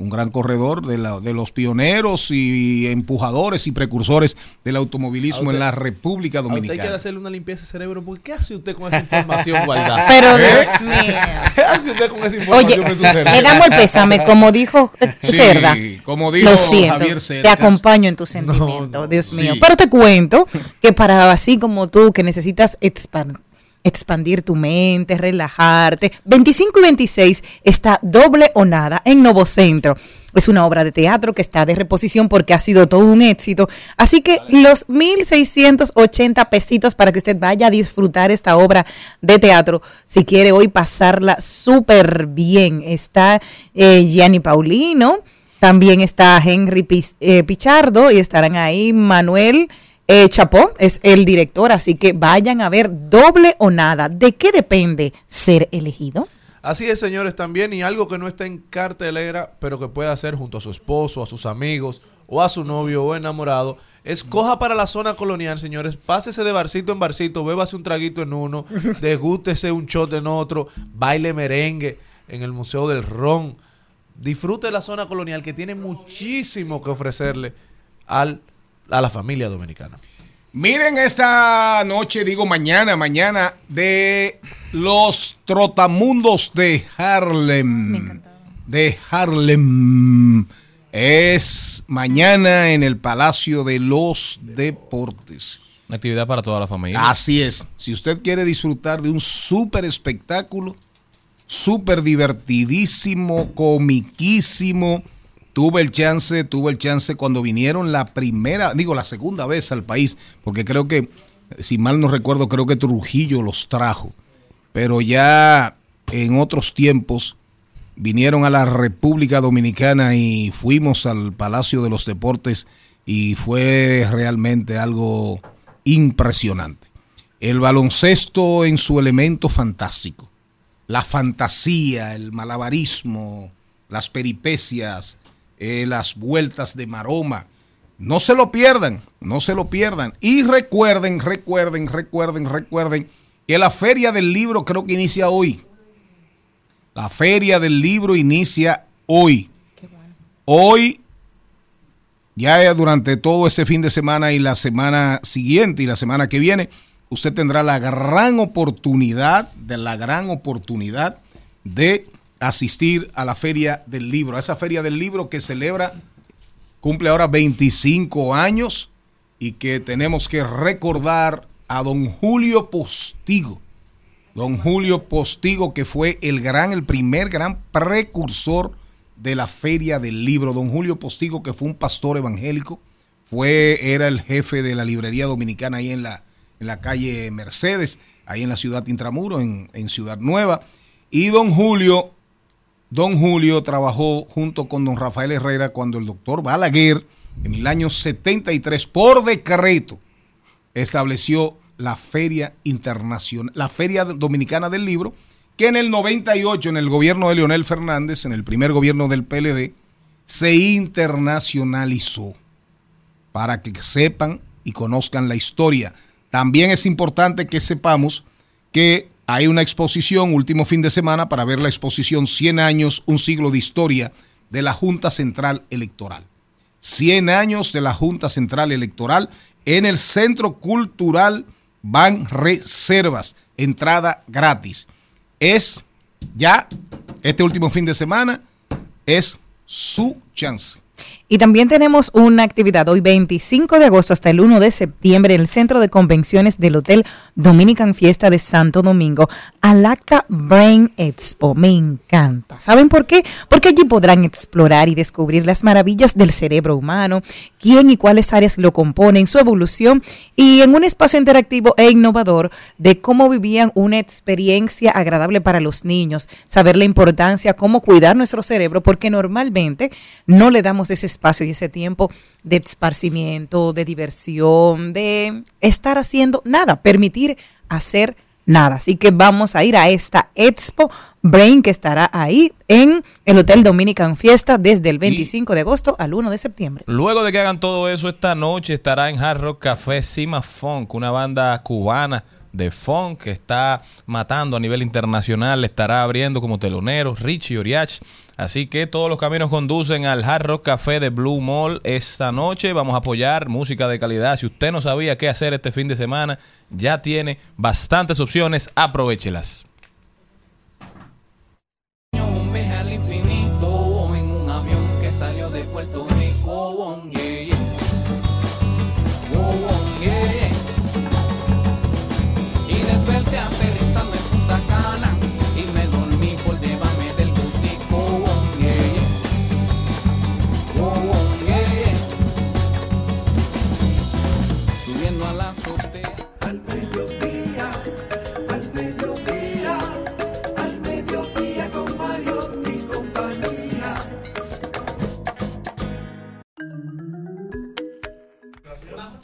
un gran corredor de, la- de los pioneros y empujadores y precursores del automovilismo usted- en la República A usted hay que Dominicana. hacerle una limpieza de cerebro. porque ¿Qué hace usted con esa información guardada? [LAUGHS] Pero, ¿Eh? Dios [LAUGHS] mío. ¿Qué hace usted con esa Oye, información en su cerebro? le damos el pésame, como dijo eh, [LAUGHS] Sí, Cerda. como dijo Lo siento, Javier te Cercas. acompaño en tu sentimiento, Dios mío. Sí. Pero te cuento que para así como tú, que necesitas expan- expandir tu mente, relajarte, 25 y 26 está Doble o Nada en Novo Centro. Es una obra de teatro que está de reposición porque ha sido todo un éxito. Así que los 1.680 pesitos para que usted vaya a disfrutar esta obra de teatro. Si quiere hoy pasarla súper bien. Está eh, Gianni Paulino, también está Henry eh, Pichardo y estarán ahí Manuel eh, Chapó, es el director. Así que vayan a ver doble o nada. ¿De qué depende ser elegido? Así es, señores, también. Y algo que no está en cartelera, pero que puede hacer junto a su esposo, a sus amigos, o a su novio o enamorado, es coja para la zona colonial, señores. Pásese de barcito en barcito, bébase un traguito en uno, [LAUGHS] degústese un shot en otro, baile merengue en el Museo del Ron. Disfrute la zona colonial que tiene muchísimo que ofrecerle al, a la familia dominicana. Miren esta noche, digo mañana, mañana, de los trotamundos de Harlem. De Harlem. Es mañana en el Palacio de los Deportes. Una actividad para toda la familia. Así es. Si usted quiere disfrutar de un súper espectáculo, súper divertidísimo, comiquísimo. Tuve el chance, tuve el chance cuando vinieron la primera, digo la segunda vez al país, porque creo que, si mal no recuerdo, creo que Trujillo los trajo. Pero ya en otros tiempos vinieron a la República Dominicana y fuimos al Palacio de los Deportes y fue realmente algo impresionante. El baloncesto en su elemento fantástico, la fantasía, el malabarismo, las peripecias, eh, las vueltas de maroma. No se lo pierdan, no se lo pierdan. Y recuerden, recuerden, recuerden, recuerden que la feria del libro creo que inicia hoy. La feria del libro inicia hoy. Hoy, ya durante todo ese fin de semana y la semana siguiente y la semana que viene, usted tendrá la gran oportunidad, de la gran oportunidad de asistir a la feria del libro, a esa feria del libro que celebra, cumple ahora 25 años y que tenemos que recordar a don Julio Postigo. Don Julio Postigo, que fue el gran, el primer gran precursor de la Feria del Libro. Don Julio Postigo, que fue un pastor evangélico, fue, era el jefe de la librería dominicana ahí en la, en la calle Mercedes, ahí en la ciudad Intramuro, en, en Ciudad Nueva. Y don Julio, don Julio trabajó junto con don Rafael Herrera cuando el doctor Balaguer, en el año 73, por decreto, estableció la Feria Internacional, la Feria Dominicana del Libro, que en el 98, en el gobierno de Leonel Fernández, en el primer gobierno del PLD, se internacionalizó para que sepan y conozcan la historia. También es importante que sepamos que hay una exposición último fin de semana para ver la exposición 100 años, un siglo de historia de la Junta Central Electoral. 100 años de la Junta Central Electoral en el Centro Cultural Van Reservas, entrada gratis. Es ya este último fin de semana, es su chance. Y también tenemos una actividad hoy 25 de agosto hasta el 1 de septiembre en el Centro de Convenciones del Hotel Dominican Fiesta de Santo Domingo, al Acta Brain Expo. Me encanta. ¿Saben por qué? Porque allí podrán explorar y descubrir las maravillas del cerebro humano, quién y cuáles áreas lo componen, su evolución y en un espacio interactivo e innovador de cómo vivían una experiencia agradable para los niños, saber la importancia, cómo cuidar nuestro cerebro, porque normalmente no le damos ese y ese tiempo de esparcimiento, de diversión, de estar haciendo nada, permitir hacer nada. Así que vamos a ir a esta Expo Brain que estará ahí en el Hotel Dominican Fiesta desde el 25 de agosto al 1 de septiembre. Luego de que hagan todo eso, esta noche estará en Hard Rock Café Cima Funk, una banda cubana de funk que está matando a nivel internacional, estará abriendo como telonero Richie Oriach. Así que todos los caminos conducen al Hard Rock Café de Blue Mall esta noche. Vamos a apoyar música de calidad. Si usted no sabía qué hacer este fin de semana, ya tiene bastantes opciones. Aprovechelas.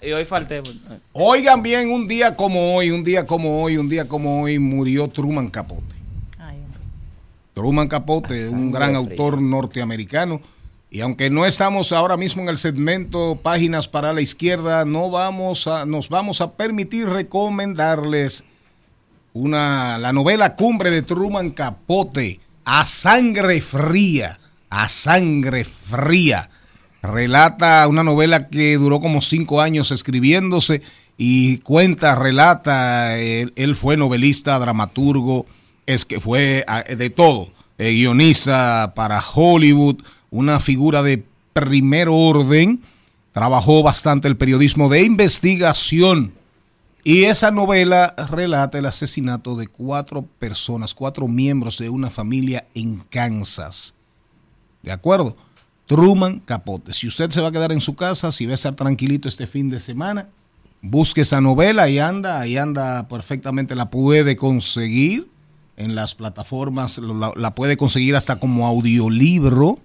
Y hoy falté. Oigan bien, un día como hoy, un día como hoy, un día como hoy murió Truman Capote. Truman Capote, un gran fría. autor norteamericano. Y aunque no estamos ahora mismo en el segmento Páginas para la Izquierda, no vamos a, nos vamos a permitir recomendarles una, la novela Cumbre de Truman Capote, A Sangre Fría, A Sangre Fría. Relata una novela que duró como cinco años escribiéndose y cuenta, relata, él, fue novelista, dramaturgo, es que fue ah, de todo, eh, guionista para Hollywood, una figura de primer orden, trabajó bastante el periodismo de investigación y esa novela relata el asesinato de cuatro personas, cuatro miembros de una familia en Kansas. ¿De acuerdo? Truman Capote. Si usted se va a quedar en su casa, si va a estar tranquilito este fin de semana, busque esa novela y anda, ahí anda perfectamente, la puede conseguir en las plataformas, la, la puede conseguir hasta como audiolibro,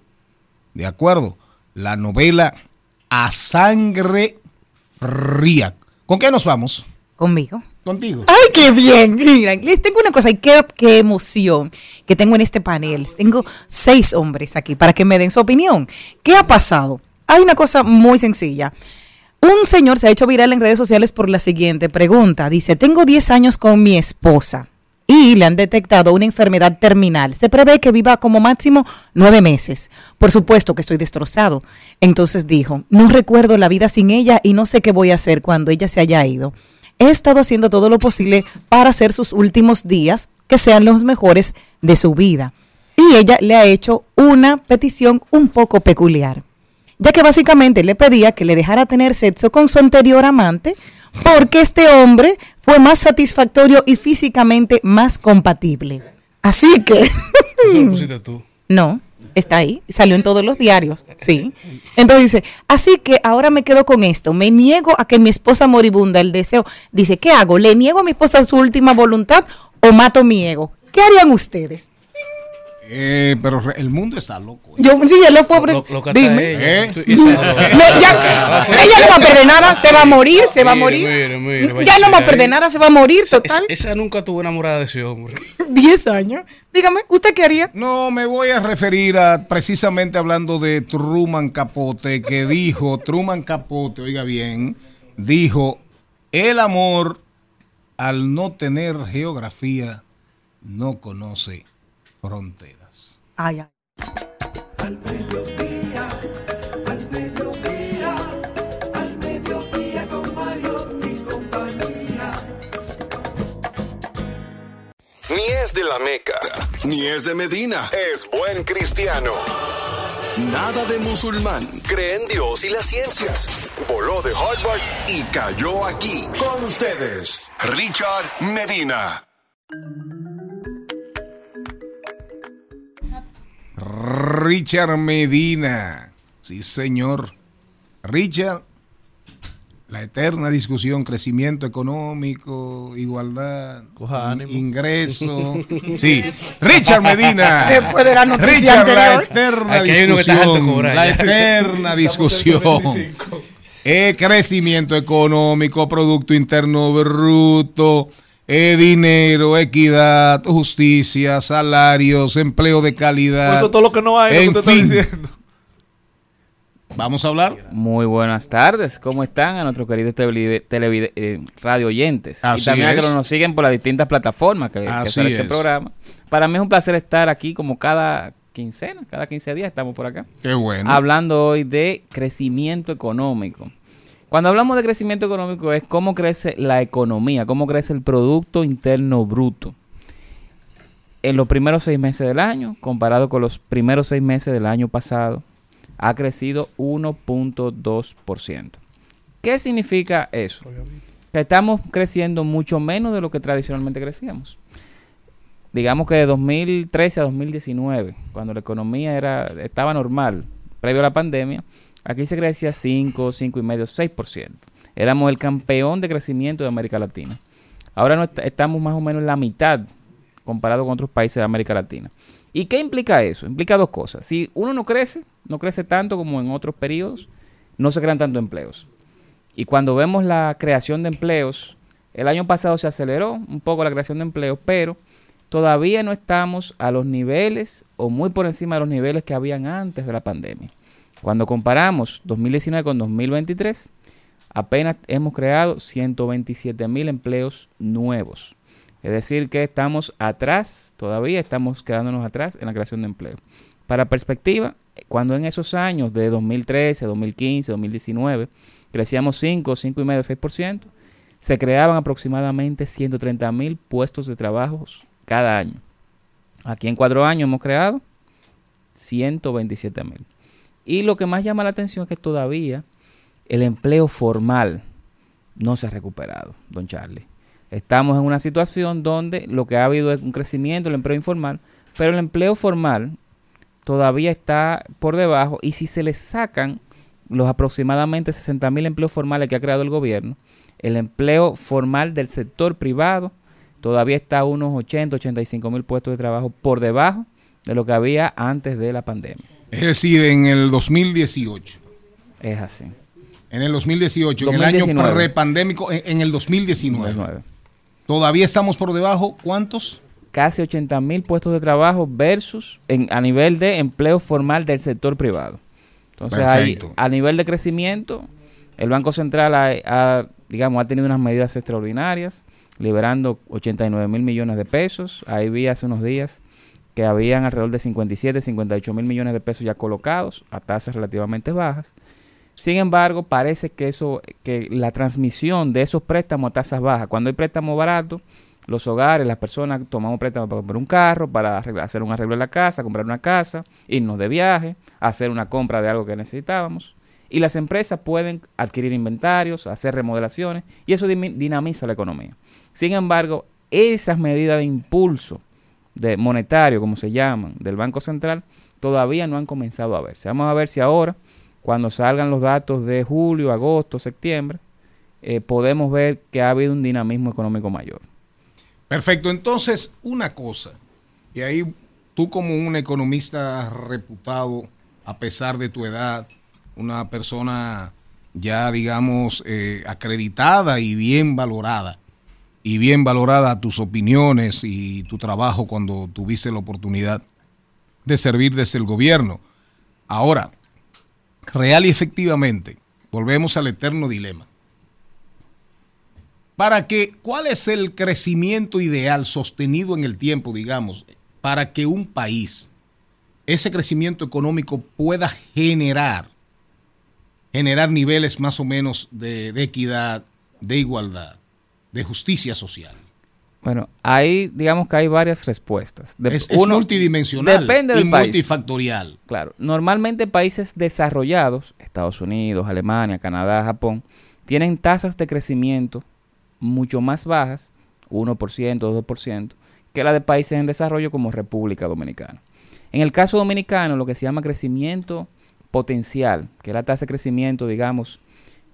¿de acuerdo? La novela A Sangre Fría. ¿Con qué nos vamos? Conmigo. Contigo. ¡Ay, qué bien! [LAUGHS] Mira, les tengo una cosa y qué, qué emoción que tengo en este panel. Tengo seis hombres aquí para que me den su opinión. ¿Qué ha pasado? Hay una cosa muy sencilla. Un señor se ha hecho viral en redes sociales por la siguiente pregunta. Dice, tengo 10 años con mi esposa y le han detectado una enfermedad terminal. Se prevé que viva como máximo nueve meses. Por supuesto que estoy destrozado. Entonces dijo, no recuerdo la vida sin ella y no sé qué voy a hacer cuando ella se haya ido. He estado haciendo todo lo posible para hacer sus últimos días que sean los mejores de su vida. Y ella le ha hecho una petición un poco peculiar ya que básicamente le pedía que le dejara tener sexo con su anterior amante porque este hombre fue más satisfactorio y físicamente más compatible. Así que... Eso lo [LAUGHS] pusiste tú. No. Está ahí, salió en todos los diarios, sí. Entonces dice, así que ahora me quedo con esto, me niego a que mi esposa moribunda, el deseo, dice, ¿qué hago? ¿Le niego a mi esposa su última voluntad o mato mi ego? ¿Qué harían ustedes? Eh, pero el mundo está loco. Yo, sí, él lo fue. Dime. ella. ¿Eh? No, ya- [LAUGHS] ella no va a perder nada, se va a morir, se va a morir. Mire, mire, mire, ya no va a perder ahí. nada, se va a morir, total. Esa, nunca estuvo enamorada de ese hombre. [LAUGHS] 10 años. Dígame, ¿usted qué haría? No, me voy a referir a precisamente hablando de Truman Capote, que dijo, [LAUGHS] Truman Capote, oiga bien, dijo, el amor al no tener geografía no conoce fronteras. Ay, ay. Al mediodía, al mediodía, al mediodía con Mario y compañía. Ni es de la Meca, ni es de Medina. Es buen cristiano. Nada de musulmán. Cree en Dios y las ciencias. Voló de Harvard y cayó aquí. Con ustedes, Richard Medina. Richard Medina. Sí, señor. Richard, la eterna discusión, crecimiento económico, igualdad, Coja in- ánimo. ingreso. [LAUGHS] Sí, Richard Medina. Después de la noticia Richard, la anterior. eterna Aquí hay uno que está alto discusión. cobrar La eterna [LAUGHS] discusión. Eh, crecimiento económico, Producto Interno Bruto, eh, dinero, equidad, justicia, salarios, empleo de calidad. Por eso todo lo que no hay, En lo que usted fin. está diciendo. Vamos a hablar. Muy buenas tardes, ¿cómo están a nuestros queridos televide- eh, radio oyentes? Así y también a que es. nos siguen por las distintas plataformas que, que sale este es. programa. Para mí es un placer estar aquí como cada quincena, cada 15 días estamos por acá. Qué bueno. Hablando hoy de crecimiento económico. Cuando hablamos de crecimiento económico es cómo crece la economía, cómo crece el Producto Interno Bruto. En los primeros seis meses del año, comparado con los primeros seis meses del año pasado, ha crecido 1.2%. ¿Qué significa eso? Que estamos creciendo mucho menos de lo que tradicionalmente crecíamos. Digamos que de 2013 a 2019, cuando la economía era estaba normal, previo a la pandemia, aquí se crecía 5, 5,5, 6%. Éramos el campeón de crecimiento de América Latina. Ahora no est- estamos más o menos en la mitad comparado con otros países de América Latina. ¿Y qué implica eso? Implica dos cosas. Si uno no crece, no crece tanto como en otros periodos, no se crean tanto empleos. Y cuando vemos la creación de empleos, el año pasado se aceleró un poco la creación de empleos, pero todavía no estamos a los niveles o muy por encima de los niveles que habían antes de la pandemia. Cuando comparamos 2019 con 2023, apenas hemos creado 127 mil empleos nuevos. Es decir, que estamos atrás, todavía estamos quedándonos atrás en la creación de empleo. Para perspectiva, cuando en esos años de 2013, 2015, 2019, crecíamos 5, 5,5, 6%, se creaban aproximadamente 130 mil puestos de trabajo cada año. Aquí en cuatro años hemos creado 127 mil. Y lo que más llama la atención es que todavía el empleo formal no se ha recuperado, don Charlie. Estamos en una situación donde lo que ha habido es un crecimiento del empleo informal, pero el empleo formal todavía está por debajo y si se le sacan los aproximadamente 60 mil empleos formales que ha creado el gobierno, el empleo formal del sector privado todavía está a unos 80, 85 mil puestos de trabajo por debajo de lo que había antes de la pandemia. Es decir, en el 2018. Es así. En el 2018, en el año 2019. prepandémico, en, en el 2019. 2019. Todavía estamos por debajo. ¿Cuántos? Casi 80 mil puestos de trabajo versus en, a nivel de empleo formal del sector privado. Entonces, hay, a nivel de crecimiento, el Banco Central ha, ha, digamos, ha tenido unas medidas extraordinarias, liberando 89 mil millones de pesos. Ahí vi hace unos días que habían alrededor de 57, 58 mil millones de pesos ya colocados a tasas relativamente bajas. Sin embargo, parece que eso, que la transmisión de esos préstamos a tasas bajas, cuando hay préstamos baratos, los hogares, las personas tomamos préstamos para comprar un carro, para hacer un arreglo en la casa, comprar una casa, irnos de viaje, hacer una compra de algo que necesitábamos. Y las empresas pueden adquirir inventarios, hacer remodelaciones, y eso dinamiza la economía. Sin embargo, esas medidas de impulso de monetario, como se llaman, del Banco Central, todavía no han comenzado a verse. Vamos a ver si ahora, cuando salgan los datos de julio, agosto, septiembre, eh, podemos ver que ha habido un dinamismo económico mayor. Perfecto, entonces una cosa, y ahí tú como un economista reputado, a pesar de tu edad, una persona ya digamos eh, acreditada y bien valorada, y bien valorada tus opiniones y tu trabajo cuando tuviste la oportunidad de servir desde el gobierno. Ahora, real y efectivamente, volvemos al eterno dilema. Para que, ¿cuál es el crecimiento ideal sostenido en el tiempo, digamos, para que un país, ese crecimiento económico pueda generar, generar niveles más o menos de, de equidad, de igualdad, de justicia social? Bueno, ahí digamos que hay varias respuestas. De- Es- es multidimensional Depende del y país. multifactorial. Claro. Normalmente países desarrollados, Estados Unidos, Alemania, Canadá, Japón, tienen tasas de crecimiento mucho más bajas, 1%, 2%, que la de países en desarrollo como República Dominicana. En el caso dominicano, lo que se llama crecimiento potencial, que es la tasa de crecimiento, digamos,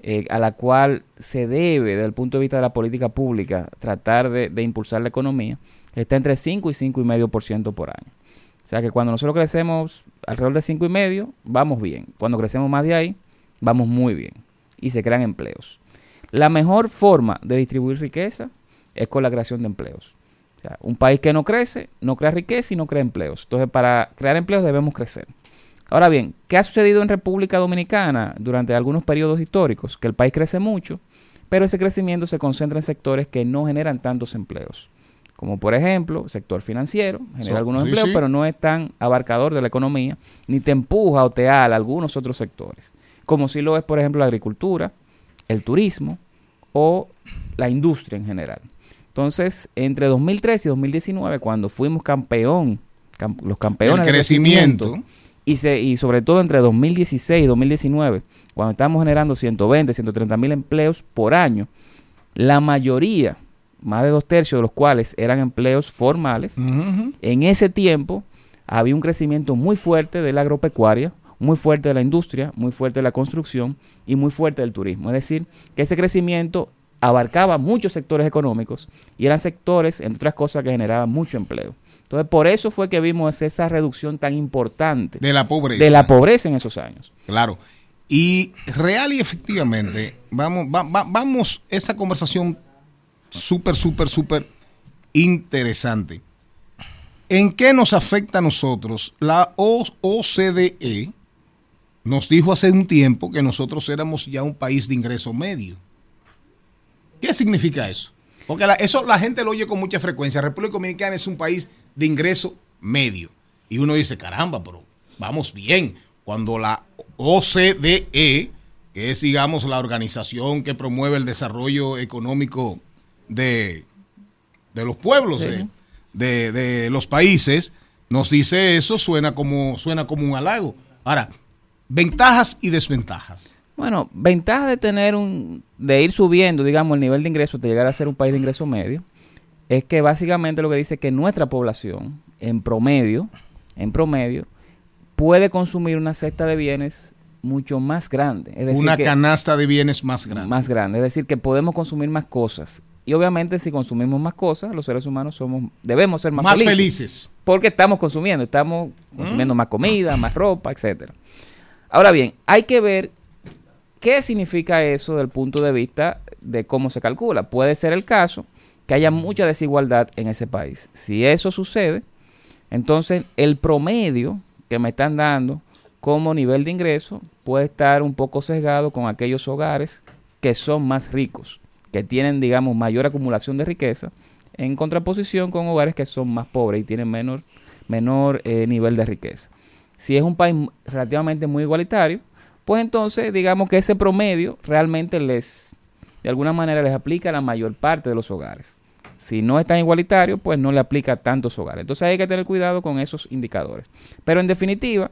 eh, a la cual se debe, desde el punto de vista de la política pública, tratar de, impulsar la economía, está entre 5 y 5,5% por año. O sea que cuando nosotros crecemos alrededor de 5,5, vamos bien. Cuando crecemos más de ahí, vamos muy bien. Y se crean empleos. La mejor forma de distribuir riqueza es con la creación de empleos. O sea, un país que no crece, no crea riqueza y no crea empleos. Entonces, para crear empleos debemos crecer. Ahora bien, ¿qué ha sucedido en República Dominicana durante algunos periodos históricos? Que el país crece mucho, pero ese crecimiento se concentra en sectores que no generan tantos empleos. Como por ejemplo, sector financiero, genera So- algunos sí, empleos, sí. pero no es tan abarcador de la economía, ni te empuja o te ala a algunos otros sectores. Como si lo es, por ejemplo, la agricultura, el turismo o la industria en general. Entonces, entre 2013 y 2019, cuando fuimos campeón, cam- los campeones El crecimiento, y, se, y sobre todo entre 2016 y 2019, cuando estamos generando 120, 130 mil empleos por año, la mayoría, más de dos tercios de los cuales eran empleos formales, en ese tiempo había un crecimiento muy fuerte de la agropecuaria, muy fuerte de la industria, muy fuerte de la construcción y muy fuerte del turismo. Es decir, que ese crecimiento abarcaba muchos sectores económicos y eran sectores, entre otras cosas, que generaban mucho empleo. Entonces, por eso fue que vimos esa reducción tan importante De la pobreza. de la pobreza en esos años. Claro. Y real y efectivamente, vamos, va- va- vamos, esta conversación súper, súper, súper interesante. ¿En qué nos afecta a nosotros? La OCDE nos dijo hace un tiempo que nosotros éramos ya un país de ingreso medio. ¿Qué significa eso? Porque la- eso la gente lo oye con mucha frecuencia. República Dominicana es un país de ingreso medio. Y uno dice, caramba, pero vamos bien. Cuando la OCDE, que es, digamos, la organización que promueve el desarrollo económico de, de los pueblos, Sí. de, de- de los países, nos dice eso, suena como, suena como un halago. Ahora, ventajas y desventajas. Bueno, ventaja de tener un, de ir subiendo, digamos, el nivel de ingresos, de llegar a ser un país de ingreso medio, es que básicamente lo que dice es que nuestra población, en promedio, en promedio, puede consumir una cesta de bienes mucho más grande. Es decir, Una que- canasta de bienes más grande. más grande. Es decir, que podemos consumir más cosas. Y obviamente si consumimos más cosas, los seres humanos somos debemos ser más, Más felices. felices. Porque estamos consumiendo, estamos consumiendo más comida, más ropa, etcétera. Ahora bien, hay que ver qué significa eso desde el punto de vista de cómo se calcula. Puede ser el caso que haya mucha desigualdad en ese país. Si eso sucede, entonces el promedio que me están dando como nivel de ingreso puede estar un poco sesgado con aquellos hogares que son más ricos, que tienen, digamos, mayor acumulación de riqueza, en contraposición con hogares que son más pobres y tienen menor, menor eh, nivel de riqueza. Si es un país relativamente muy igualitario, pues entonces digamos que ese promedio realmente les, de alguna manera les aplica a la mayor parte de los hogares. Si no es tan igualitario, pues no le aplica a tantos hogares. Entonces hay que tener cuidado con esos indicadores. Pero en definitiva,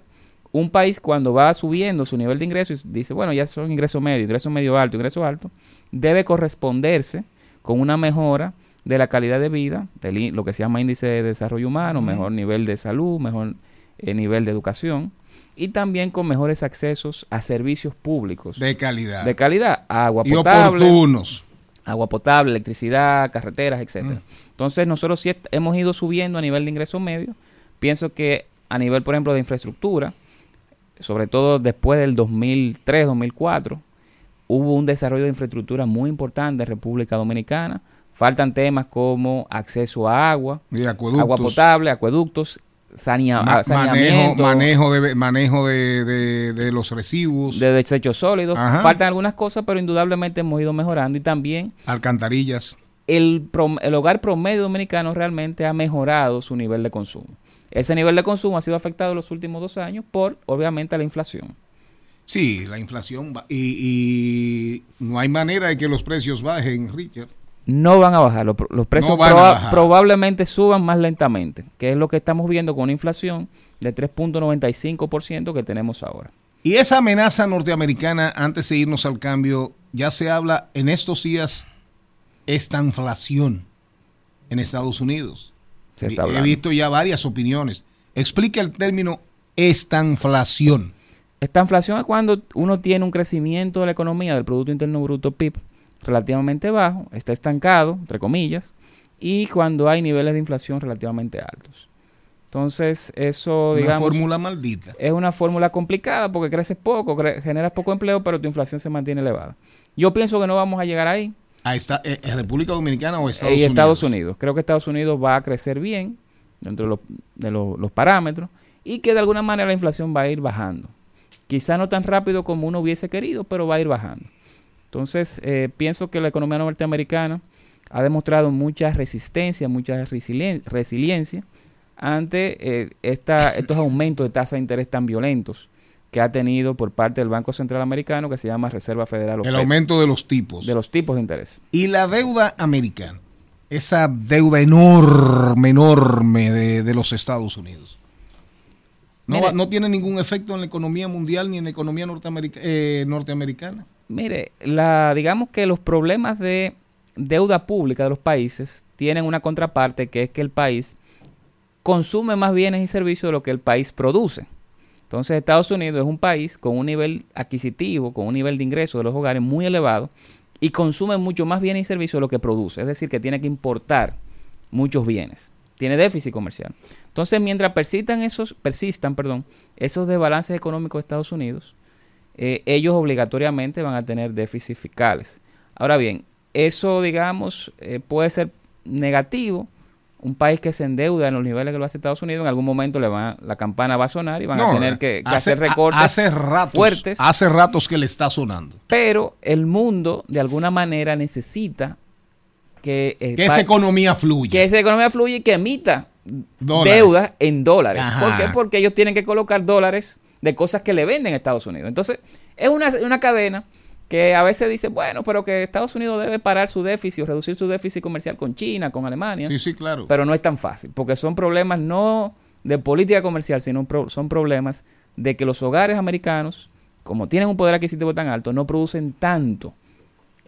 un país cuando va subiendo su nivel de ingresos y dice, bueno, ya son ingreso medio, ingreso medio alto, ingreso alto, debe corresponderse con una mejora de la calidad de vida, del í- lo que se llama índice de desarrollo humano, mejor nivel de salud, mejor eh, nivel de educación y también con mejores accesos a servicios públicos De calidad. de calidad, agua Y potable, oportunos. agua potable, electricidad, carreteras, etcétera. Mm. Entonces nosotros sí hemos ido subiendo a nivel de ingreso medio. Pienso que a nivel, por ejemplo, de infraestructura, sobre todo después del 2003, 2004, hubo un desarrollo de infraestructura muy importante en República Dominicana. Faltan temas como acceso a agua, Y agua potable, acueductos, sanea- ah, saneamiento, manejo, manejo de manejo de, de- de los residuos, de desechos sólidos. Ajá. Faltan algunas cosas, pero indudablemente hemos ido mejorando y también alcantarillas. el, prom- el hogar promedio dominicano realmente ha mejorado su nivel de consumo. Ese nivel de consumo ha sido afectado en los últimos dos años por, obviamente, la inflación. Sí, la inflación va- y, y no hay manera de que los precios bajen, Richard. No van a bajar, los, los precios No van a proba- bajar. probablemente suban más lentamente, que es lo que estamos viendo con una inflación de 3.95% que tenemos ahora. Y esa amenaza norteamericana, antes de irnos al cambio, ya se habla en estos días esta inflación en Estados Unidos. Se está He visto ya varias opiniones. Explica el término estanflación. Esta inflación es cuando uno tiene un crecimiento de la economía, del Producto Interno Bruto PIB, relativamente bajo, está estancado, entre comillas, y cuando hay niveles de inflación relativamente altos. Entonces, eso, Una digamos, fórmula maldita. es una fórmula complicada porque creces poco, cre- generas poco empleo, pero tu inflación se mantiene elevada. Yo pienso que no vamos a llegar ahí. ¿A esta, eh, en República Dominicana o Estados y Unidos? Estados Unidos. Creo que Estados Unidos va a crecer bien dentro de, los, de los- los parámetros y que de alguna manera la inflación va a ir bajando. Quizá no tan rápido como uno hubiese querido, pero va a ir bajando. Entonces, eh, pienso que la economía norteamericana ha demostrado mucha resistencia, mucha resilien- resiliencia ante eh, esta, estos aumentos de tasa de interés tan violentos que ha tenido por parte del Banco Central Americano que se llama Reserva Federal. El Fed, aumento de los tipos. de los tipos de interés. Y la deuda americana, esa deuda enorme, enorme de, de los Estados Unidos. No, no tiene ningún efecto en la economía mundial ni en la economía norteamerica- eh, norteamericana. Mire, la, digamos que los problemas de deuda pública de los países tienen una contraparte que es que el país consume más bienes y servicios de lo que el país produce. Entonces Estados Unidos es un país con un nivel adquisitivo, con un nivel de ingresos de los hogares muy elevado y consume mucho más bienes y servicios de lo que produce. Es decir, que tiene que importar muchos bienes. Tiene déficit comercial. Entonces, mientras persistan esos, persistan, perdón, esos desbalances económicos de Estados Unidos, eh, ellos obligatoriamente van a tener déficits fiscales. Ahora bien, eso, digamos, eh, puede ser negativo. Un país que se endeuda en los niveles que lo hace Estados Unidos, en algún momento le va, la campana va a sonar y van No, a tener que, que hace- hacer recortes hace ratos, fuertes. Hace ratos que le está sonando. Pero el mundo, de alguna manera, necesita que, eh, Que esa economía fluya. que esa economía fluya y que emita Dólares. deuda en dólares. Ajá. ¿Por qué? Porque ellos tienen que colocar dólares de cosas que le venden a Estados Unidos. Entonces, es una, una cadena que a veces dice, bueno, pero que Estados Unidos debe parar su déficit o reducir su déficit comercial con China, con Alemania. Sí, sí, claro. Pero no es tan fácil, porque son problemas no de política comercial, sino pro- son problemas de que los hogares americanos, como tienen un poder adquisitivo tan alto, no producen tanto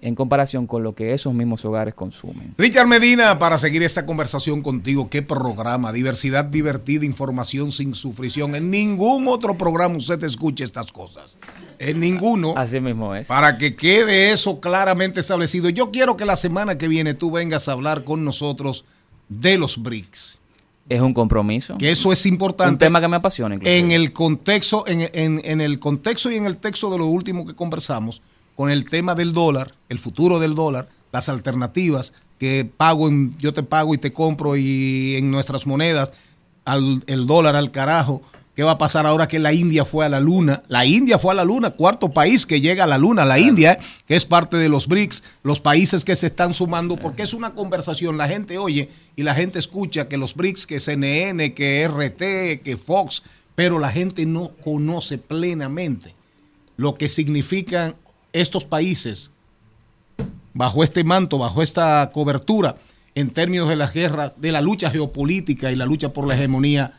en comparación con lo que esos mismos hogares consumen. Richard Medina, para seguir esta conversación contigo, qué programa, diversidad divertida, información sin sufrición. En ningún otro programa usted escucha estas cosas. En ninguno. Así mismo es. Para que quede eso claramente establecido. Yo quiero que la semana que viene tú vengas a hablar con nosotros de los BRICS. Es un compromiso. Que eso es importante. Un tema que me apasiona inclusive. En el contexto, en, en- en el contexto y en el texto de lo último que conversamos, con el tema del dólar, el futuro del dólar, las alternativas que pago en, yo te pago y te compro y en nuestras monedas, al, el dólar al carajo. ¿Qué va a pasar ahora que la India fue a la luna? La India fue a la luna, cuarto país que llega a la luna, la India, eh, que es parte de los BRICS, los países que se están sumando, porque es una conversación, la gente oye y la gente escucha que los BRICS, que CNN, que RT, que Fox, pero la gente no conoce plenamente lo que significan estos países bajo este manto, bajo esta cobertura, en términos de las guerras, de la lucha geopolítica y la lucha por la hegemonía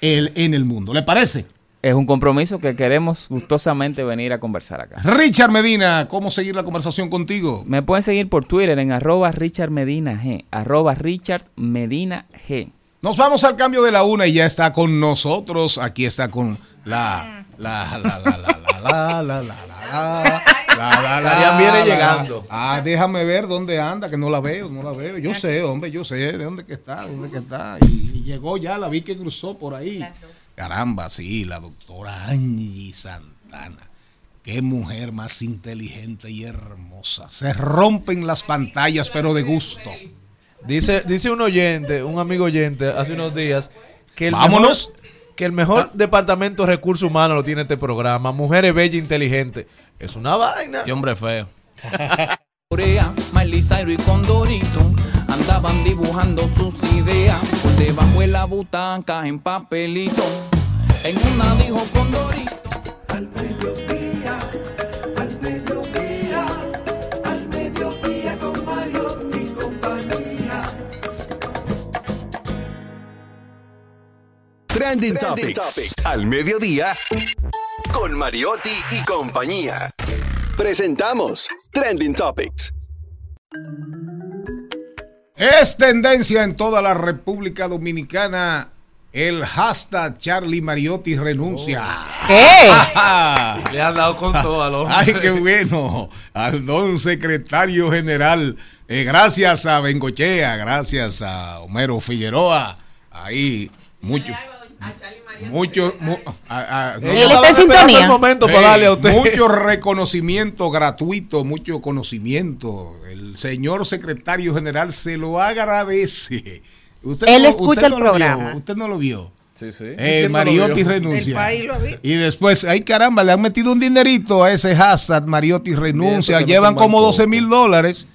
el- en el mundo. ¿Le parece? es un compromiso que queremos gustosamente venir a conversar acá. Richard Medina, ¿cómo seguir la conversación contigo? Me pueden seguir por Twitter en arroba Richard Medina G. Arroba Richard Medina G. Nos vamos al cambio de la una y ya está con nosotros. Aquí está con la. La. La. La. La. La. La. La. La. La. La, la, viene llegando. Ah, déjame ver dónde anda, que no la veo, no la veo. Yo sé, hombre, yo sé de dónde que está, de dónde que está. Y, y llegó ya, la vi que cruzó por ahí. Caramba, sí, la doctora Angie Santana. Qué mujer más inteligente y hermosa. Se rompen las pantallas, pero de gusto. Dice, dice un oyente, un amigo oyente, hace unos días, que el Vámonos. mejor, que el mejor departamento de recursos humanos lo tiene este programa. Mujeres bellas e inteligentes. Es una vaina. Y hombre feo. [LAUGHS] Corea, Miley Cyrus y Condorito andaban dibujando sus ideas por debajo de la butaca en papelito. En una dijo Condorito. Al mediodía, al mediodía, al mediodía con Mario y compañía. Trending, Topics. Al mediodía con Mariotti y compañía. Presentamos Trending Topics. Es tendencia en toda la República Dominicana el hashtag Charlie Mariotti renuncia. ¿Qué? [LAUGHS] Le han dado con todo al hombre. Ay, qué bueno. Al don secretario general. Eh, gracias a Bengochea, gracias a Homero Figueroa. Ahí, mucho. Mucho, mu- a- a- no, Él está en sintonía. el momento para Sí, darle a usted. Mucho reconocimiento gratuito, mucho conocimiento. El señor secretario general se lo agradece. Usted Él no- escucha usted el no lo programa. vio, usted no lo vio. Sí, sí. Eh, Mariotti renuncia. El país lo ha visto. Y después, ay caramba, le han metido un dinerito a ese hashtag Mariotti renuncia. Llevan como tumban 12 mil dólares.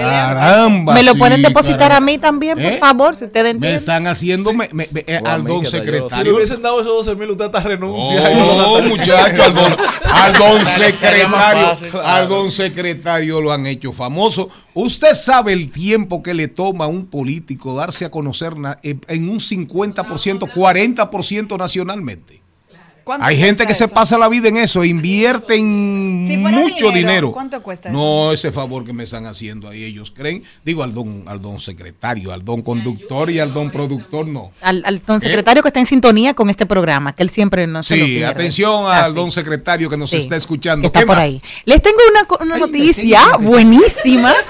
Caramba. Me lo sí, pueden depositar caramba. a mí también, por ¿Eh? favor, si ustedes Me entienden. están haciendo me- me- me- eh, al don ayudo. Si le secretario. hubiesen dado esos 12 mil, usted hasta renuncia. Oh, muchacho, al don, al don secretario, fácil, claro. al don secretario lo han hecho famoso. Usted sabe el tiempo que le toma a un político darse a conocer eh, en un 50%, 40% nacionalmente. ¿Cuánto Hay gente que se pasa la vida en eso, invierten Si fuera mucho dinero, dinero. ¿cuánto cuesta No, ese favor que me están haciendo ahí, ellos creen, digo al don, al don secretario, al don conductor y al don productor, no. Al, al don secretario que está en sintonía con este programa, que él siempre no se lo Sí, pierde. atención Ah, al sí. don secretario que nos Sí, está escuchando. que está ¿Qué por más? ahí. Les tengo una, una noticia buenísima [LAUGHS]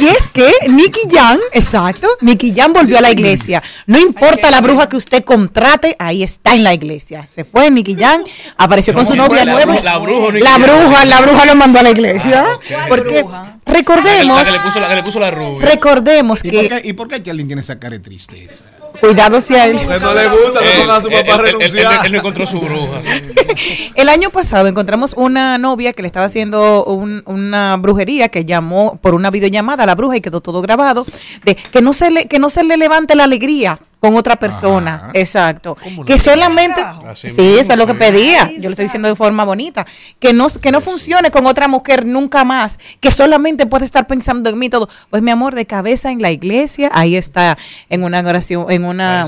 y es que Nicky Jan, exacto, Nicky Jan volvió a la iglesia. No importa la bruja que usted contrate, ahí está en la iglesia. Se fue Nicky Jan, apareció con su ¿Cómo novia? La nueva. bruja- la bruja La bruja, la bruja lo mandó a la iglesia. Porque bruja? recordemos, La que le puso la, que le puso la rubia. recordemos ¿Y por, que qué, ¿Y por qué Charlie tiene esa cara de tristeza? Cuidado si a él. No le gusta, no ponga a su papá renunciar. él no encontró su bruja. [LAUGHS] El año pasado encontramos una novia que le estaba haciendo un- una brujería que llamó por una videollamada a la bruja y quedó todo grabado de que no se le que no se le levante la alegría con otra persona. Ajá. Exacto. ¿Cómo Que no? solamente Sí, mismo, eso es lo que pedía. Yo lo estoy diciendo de forma bonita, que no que no funcione con otra mujer nunca más, que solamente puede estar pensando en mí todo. Pues mi amor, de cabeza en la iglesia, ahí está en una oración en una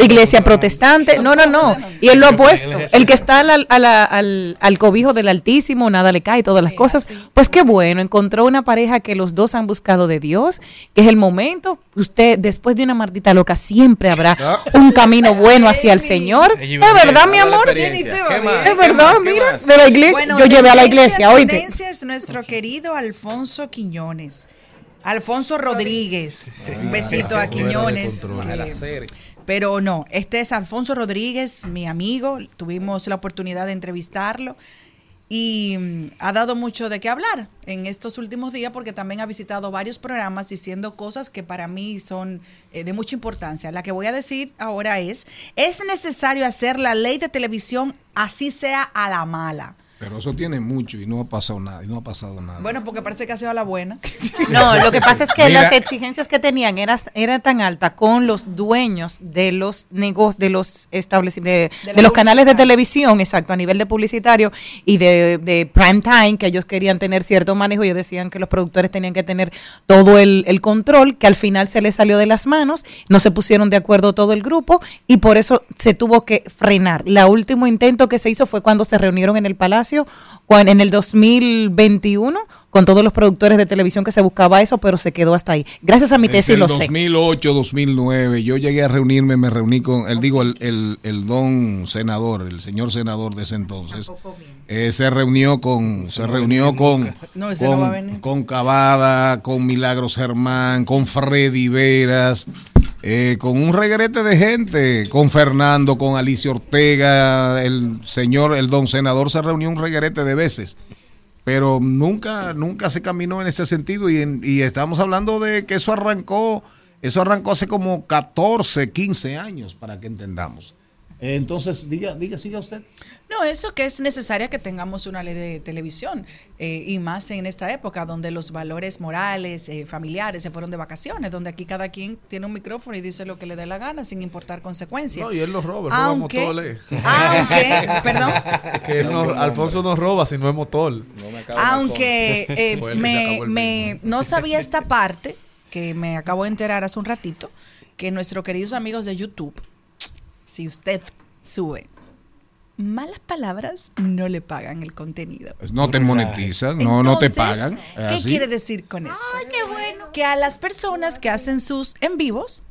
iglesia protestante. No, no, no. Y él lo ha puesto. El que está al, al- al- al cobijo del Altísimo, nada le cae, todas las cosas. Pues qué bueno, encontró una pareja que los dos han buscado de Dios, que es el momento. Usted, después de una maldita loca, siempre habrá un camino bueno hacia el Señor. Es verdad, mi amor. Es ¿Qué verdad, mira, de la iglesia. Bueno, Yo llevé a la iglesia, oíste. es nuestro querido Alfonso Quiñones. Alfonso Rodríguez. Un besito a Quiñones. Que- serie. Pero no, este es Alfonso Rodríguez, mi amigo. Tuvimos la oportunidad de entrevistarlo y mm, ha dado mucho de qué hablar en estos últimos días porque también ha visitado varios programas diciendo cosas que para mí son eh, de mucha importancia. La que voy a decir ahora es, es necesario hacer la ley de televisión así sea a la mala. Pero eso tiene mucho y no ha pasado nada. Y no ha pasado nada. Bueno, porque parece que ha sido a la buena. [LAUGHS] No, lo que pasa es que Mira. las exigencias que tenían eran era tan altas con los dueños de los negocios, de los establecimientos, de, De la de los canales de televisión, exacto, a nivel de publicitario y de, de prime time, que ellos querían tener cierto manejo. Ellos decían que los productores tenían que tener todo el, el control, que al final se les salió de las manos, no se pusieron de acuerdo todo el grupo y por eso se tuvo que frenar. La último intento que se hizo fue cuando se reunieron en el Palacio cuan- en el 2021 con todos los productores de televisión que se buscaba eso, pero se quedó hasta ahí. Gracias a mi Desde tesis lo sé. 2008, 2009, yo llegué a reunirme, me reuní con, el digo, el, el, el don senador, el señor senador de ese entonces, eh, se reunió con, se reunió con, No, no con, con Cavada, con Milagros Germán, con Freddy Veras, eh, con un regrete de gente, con Fernando, con Alicia Ortega, el señor, el don senador se reunió un regrete de veces pero nunca nunca se caminó en ese sentido y, y estamos hablando de que eso arrancó eso arrancó hace como 14, 15 años para que entendamos. Entonces, diga, diga, siga usted. No, eso que es necesaria que tengamos una ley de televisión eh, y más en esta época donde los valores morales, eh, familiares se fueron de vacaciones, donde aquí cada quien tiene un micrófono y dice lo que le dé la gana sin importar consecuencias. No, y él no roba, él roba Aunque- motores. [LAUGHS] Aunque, perdón. Que él no- Alfonso no roba si no es motor. Aunque eh, Fue el que se me, me- no sabía esta parte, que me acabo de enterar hace un ratito, que nuestros queridos amigos de YouTube, si usted sube malas palabras, no le pagan el contenido. No te monetizan, no, no te pagan. ¿Es ¿Qué así? quiere decir con esto? Ay, qué bueno. Que a las personas que hacen sus en vivos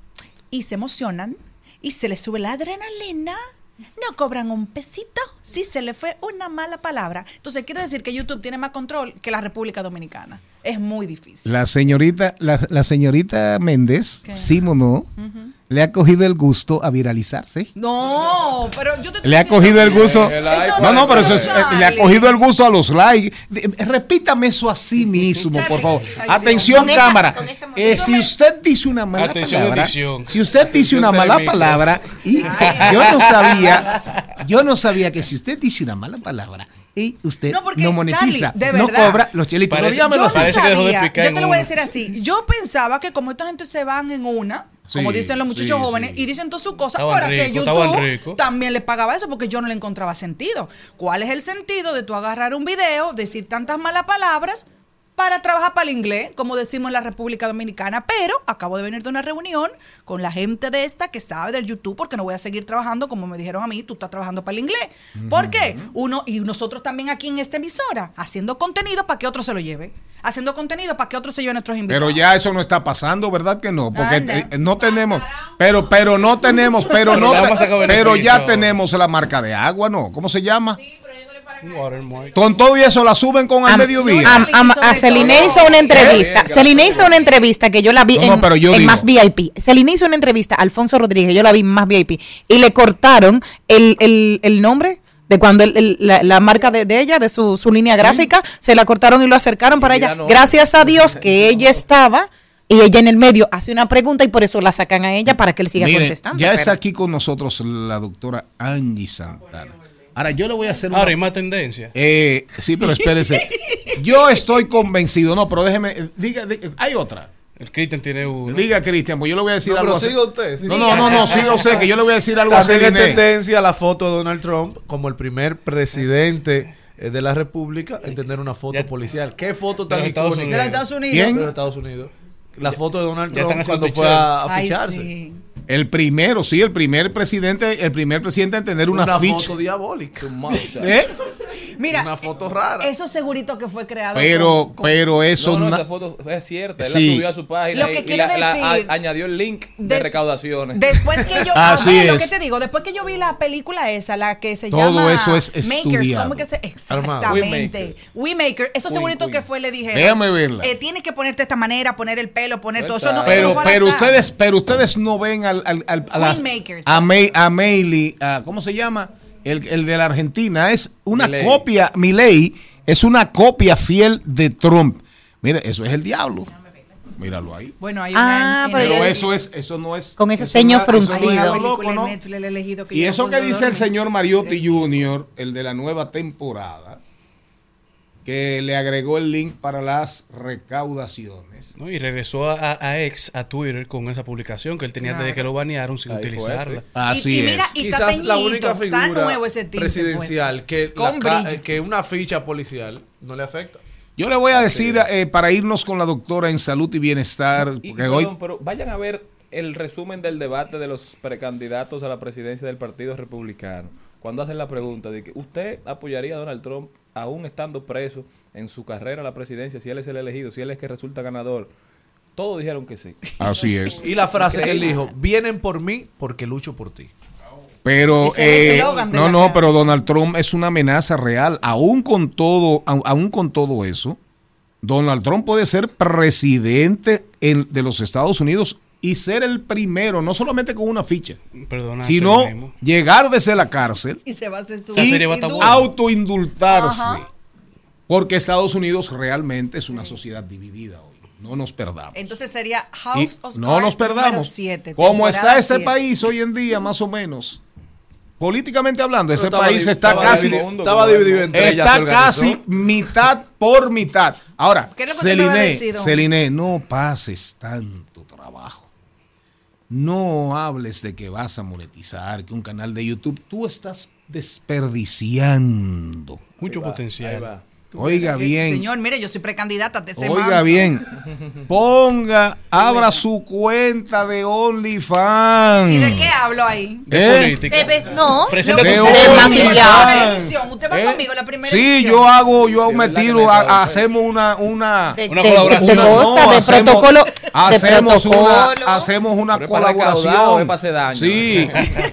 y se emocionan y se les sube la adrenalina, no cobran un pesito si se le fue una mala palabra. Entonces quiere decir que YouTube tiene más control que la República Dominicana. Es muy difícil. La señorita, la, la señorita Méndez, ¿Qué? Simono, Ujú. le ha cogido el gusto a viralizarse. No, pero yo te Le ha cogido el gusto. No, no, pero eso es- Charlie. le ha cogido el gusto a los likes. Repítame eso así mismo, por favor. Ay, Atención, Dios. Cámara. Eh, si usted dice una mala Atención, palabra, edición. si usted dice una mala palabra y yo no sabía, yo no sabía que si usted dice una mala palabra y usted No, no, monetiza, Charlie, de no cobra los chelitos. No, Parece- dígamelo Yo no Parece que dejó de sabía, picar yo te lo voy a decir así. Yo pensaba que como esta gente se van en una, como dicen los muchachos sí, jóvenes, sí. y dicen todas sus cosas, para que YouTube también le pagaba eso porque yo no le encontraba sentido. ¿Cuál es el sentido de tú agarrar un video, decir tantas malas palabras para trabajar para el inglés, como decimos en la República Dominicana? Pero acabo de venir de una reunión con la gente de esta que sabe del YouTube porque no voy a seguir trabajando como me dijeron a mí, tú estás trabajando para el inglés. ¿Por qué? Uno y nosotros también aquí en esta emisora haciendo contenido para que otro se lo lleve, haciendo contenido para que otro se lleve a nuestros invitados. Pero ya eso no está pasando, ¿verdad que no? Porque Anda. eh, no tenemos, pero pero no tenemos, pero Pero no, te- sacar pero ya tenemos la marca de agua, ¿no? ¿Cómo se llama? Watermark. Con todo y eso la suben con al Am- mediodía. am- a Celine hizo una entrevista. Eh, Celine hizo una entrevista que yo la vi No, no, en, pero yo en digo- más VIP. Celine hizo una entrevista a Alfonso Rodríguez, yo la vi en más VIP. Y le cortaron el, el, el nombre de cuando el- el- la, la marca de, de ella, de su, su línea gráfica, se la cortaron y lo acercaron para ella. no. Gracias a Dios [LAUGHS] que ella estaba y ella en el medio hace una pregunta y por eso la sacan a ella para que él siga contestando. ya pero- está aquí con nosotros la doctora Angie Santana. Ahora yo le voy a hacer una... Ahora hay más tendencia. Eh, sí, pero espérese. Yo estoy convencido, no, pero déjeme, diga, diga- hay otra. El Cristian tiene uno. Diga, Cristian, pues yo le voy a decir No, algo pero así. siga usted, No, no, no, no, siga usted, que yo le voy a decir algo así. También es tendencia la foto de Donald Trump como el primer presidente eh, de la República en tener una foto policial. ¿Qué foto tan De icónica? Unidos. De los Estados Unidos. ¿Quién? De los Estados Unidos. La foto de Donald Trump cuando fue a, a Ay, ficharse. sí. El primero, sí, el primer presidente, el primer presidente en tener una, Una ficha. foto diabólica. ¿Eh? Mira, Una foto rara. eso segurito que fue creado. Pero, con- con- pero eso no, no, esa foto es cierta. Él Sí. la subió a su página Lo que y, y la- la- decir- a- añadió el link de recaudaciones. Después que yo, [LAUGHS] Así lo es. que te digo, después que yo vi la película esa, la que se Todo llama eso es Makers, estudiado. ¿cómo que se? Exactamente. WeMaker, eso Win, segurito que fue le dijeron. Déjame verla. Eh, tienes que ponerte de esta manera, poner el pelo, poner todo eso. No, Exacto. eso no pero, pero ustedes, pero ustedes no ven al, al- al- a, las- a, May- a ¿cómo se llama? El, el de la Argentina es una Milei. copia, Milei es una copia fiel de Trump. Mire, eso es el diablo. Míralo ahí. Bueno, hay Ah, una. en- pero eso es, eso no es. Con ese ceño no es fruncido. Y eso que dice el señor Mariotti Jr., el de la nueva temporada, que le agregó el link para las recaudaciones. ¿no? Y regresó a, ex, a Twitter, con esa publicación que él tenía desde Claro. que lo banearon sin Ahí utilizarla. sí. Así Y- y mira, es. y Quizás la única figura nuevo ese tinte presidencial que, la brillo. que una ficha policial no le afecta. Yo le voy a decir, eh, para irnos con la doctora en salud y bienestar, Y, porque hoy perdón, pero vayan a ver el resumen del debate de los precandidatos a la presidencia del Partido Republicano. Cuando hacen la pregunta de que usted apoyaría a Donald Trump aún estando preso en su carrera a la presidencia, si él es el elegido, si él es que resulta ganador, todos dijeron que sí. Así es. Y la frase que él dijo, vienen por mí porque lucho por ti. Pero eh, no, no, cara. pero Donald Trump es una amenaza real. Aún con todo, aún con todo eso, Donald Trump puede ser presidente en- de los Estados Unidos y ser el primero, no solamente con una ficha, Perdona, sino llegar desde la cárcel Y se va a hacer su y y du- autoindultarse. Ajá. Porque Estados Unidos realmente es una sociedad dividida hoy. No nos perdamos. Entonces sería Y House of no nos perdamos. siete, Como está este siete. país hoy en día, más o menos. Políticamente hablando, ese estaba país está estaba casi dividido- estaba dividido está casi mitad por mitad. Ahora, ¿Qué es lo que usted me va a Celine? Celine, no pases tanto trabajo. No hables de que vas a monetizar, que un canal de YouTube, tú estás desperdiciando. Mucho potencial. Oiga bien. Señor, mire, yo soy precandidata de ese Oiga manso. bien, [LAUGHS] ponga, abra su cuenta de OnlyFans. ¿Y de qué hablo ahí? ¿Eh? De ve- no, Presenta lo que de usted- OnlyFans. Usted va ¿Eh? conmigo la primera Sí, edición. yo hago, yo Sí, me ¿verdad que tiro, a- hacemos una, una, De- una de- colaboración. de cosa, de hacemos- protocolo- de hacemos una, protocolo. hacemos una Pero colaboración. para daño. Sí,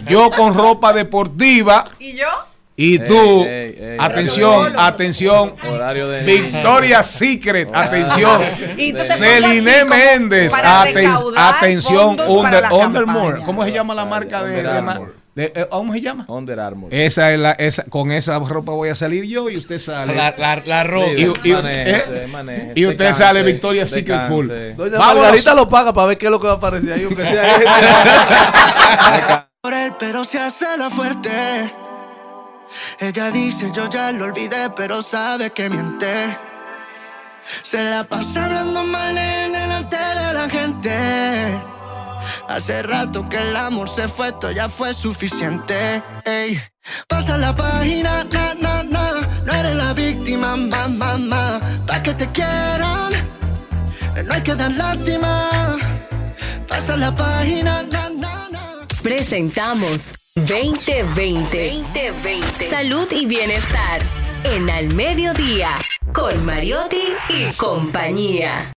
yo con ropa deportiva ¿Y yo? Y tú, ey, ey, atención, horario- atención, Horario de Victoria Secret, atención, Celine Méndez, aten- atención, Under, la Under campaña. Armour. ¿cómo se llama la marca de, Under de de- eh, ¿Cómo se llama? Under Armour. Esa es la, esa, con esa ropa voy a salir yo y usted sale. La, la, la ropa. Y, y- Manéjese, eh, manéjese, y usted sale Victoria Secret full. Doña Vámonos. Margarita lo paga para ver qué es lo que va a aparecer ahí, aunque sea [LAUGHS] por él, pero se hace la fuerte. Ella dice, yo ya lo olvidé, pero sabe que miente. Se la pasa hablando mal él delante de la gente. Hace rato que el amor se fue, esto ya fue suficiente. Ey. Pasa la página, na, na, na. No eres la víctima, ma, ma, ma. Pa' que te quieran, no hay que dar lástima. Pasa la página, na, na, na. Presentamos 2020. 2020. Salud y bienestar. En Al Mediodía. Con Mariotti y compañía.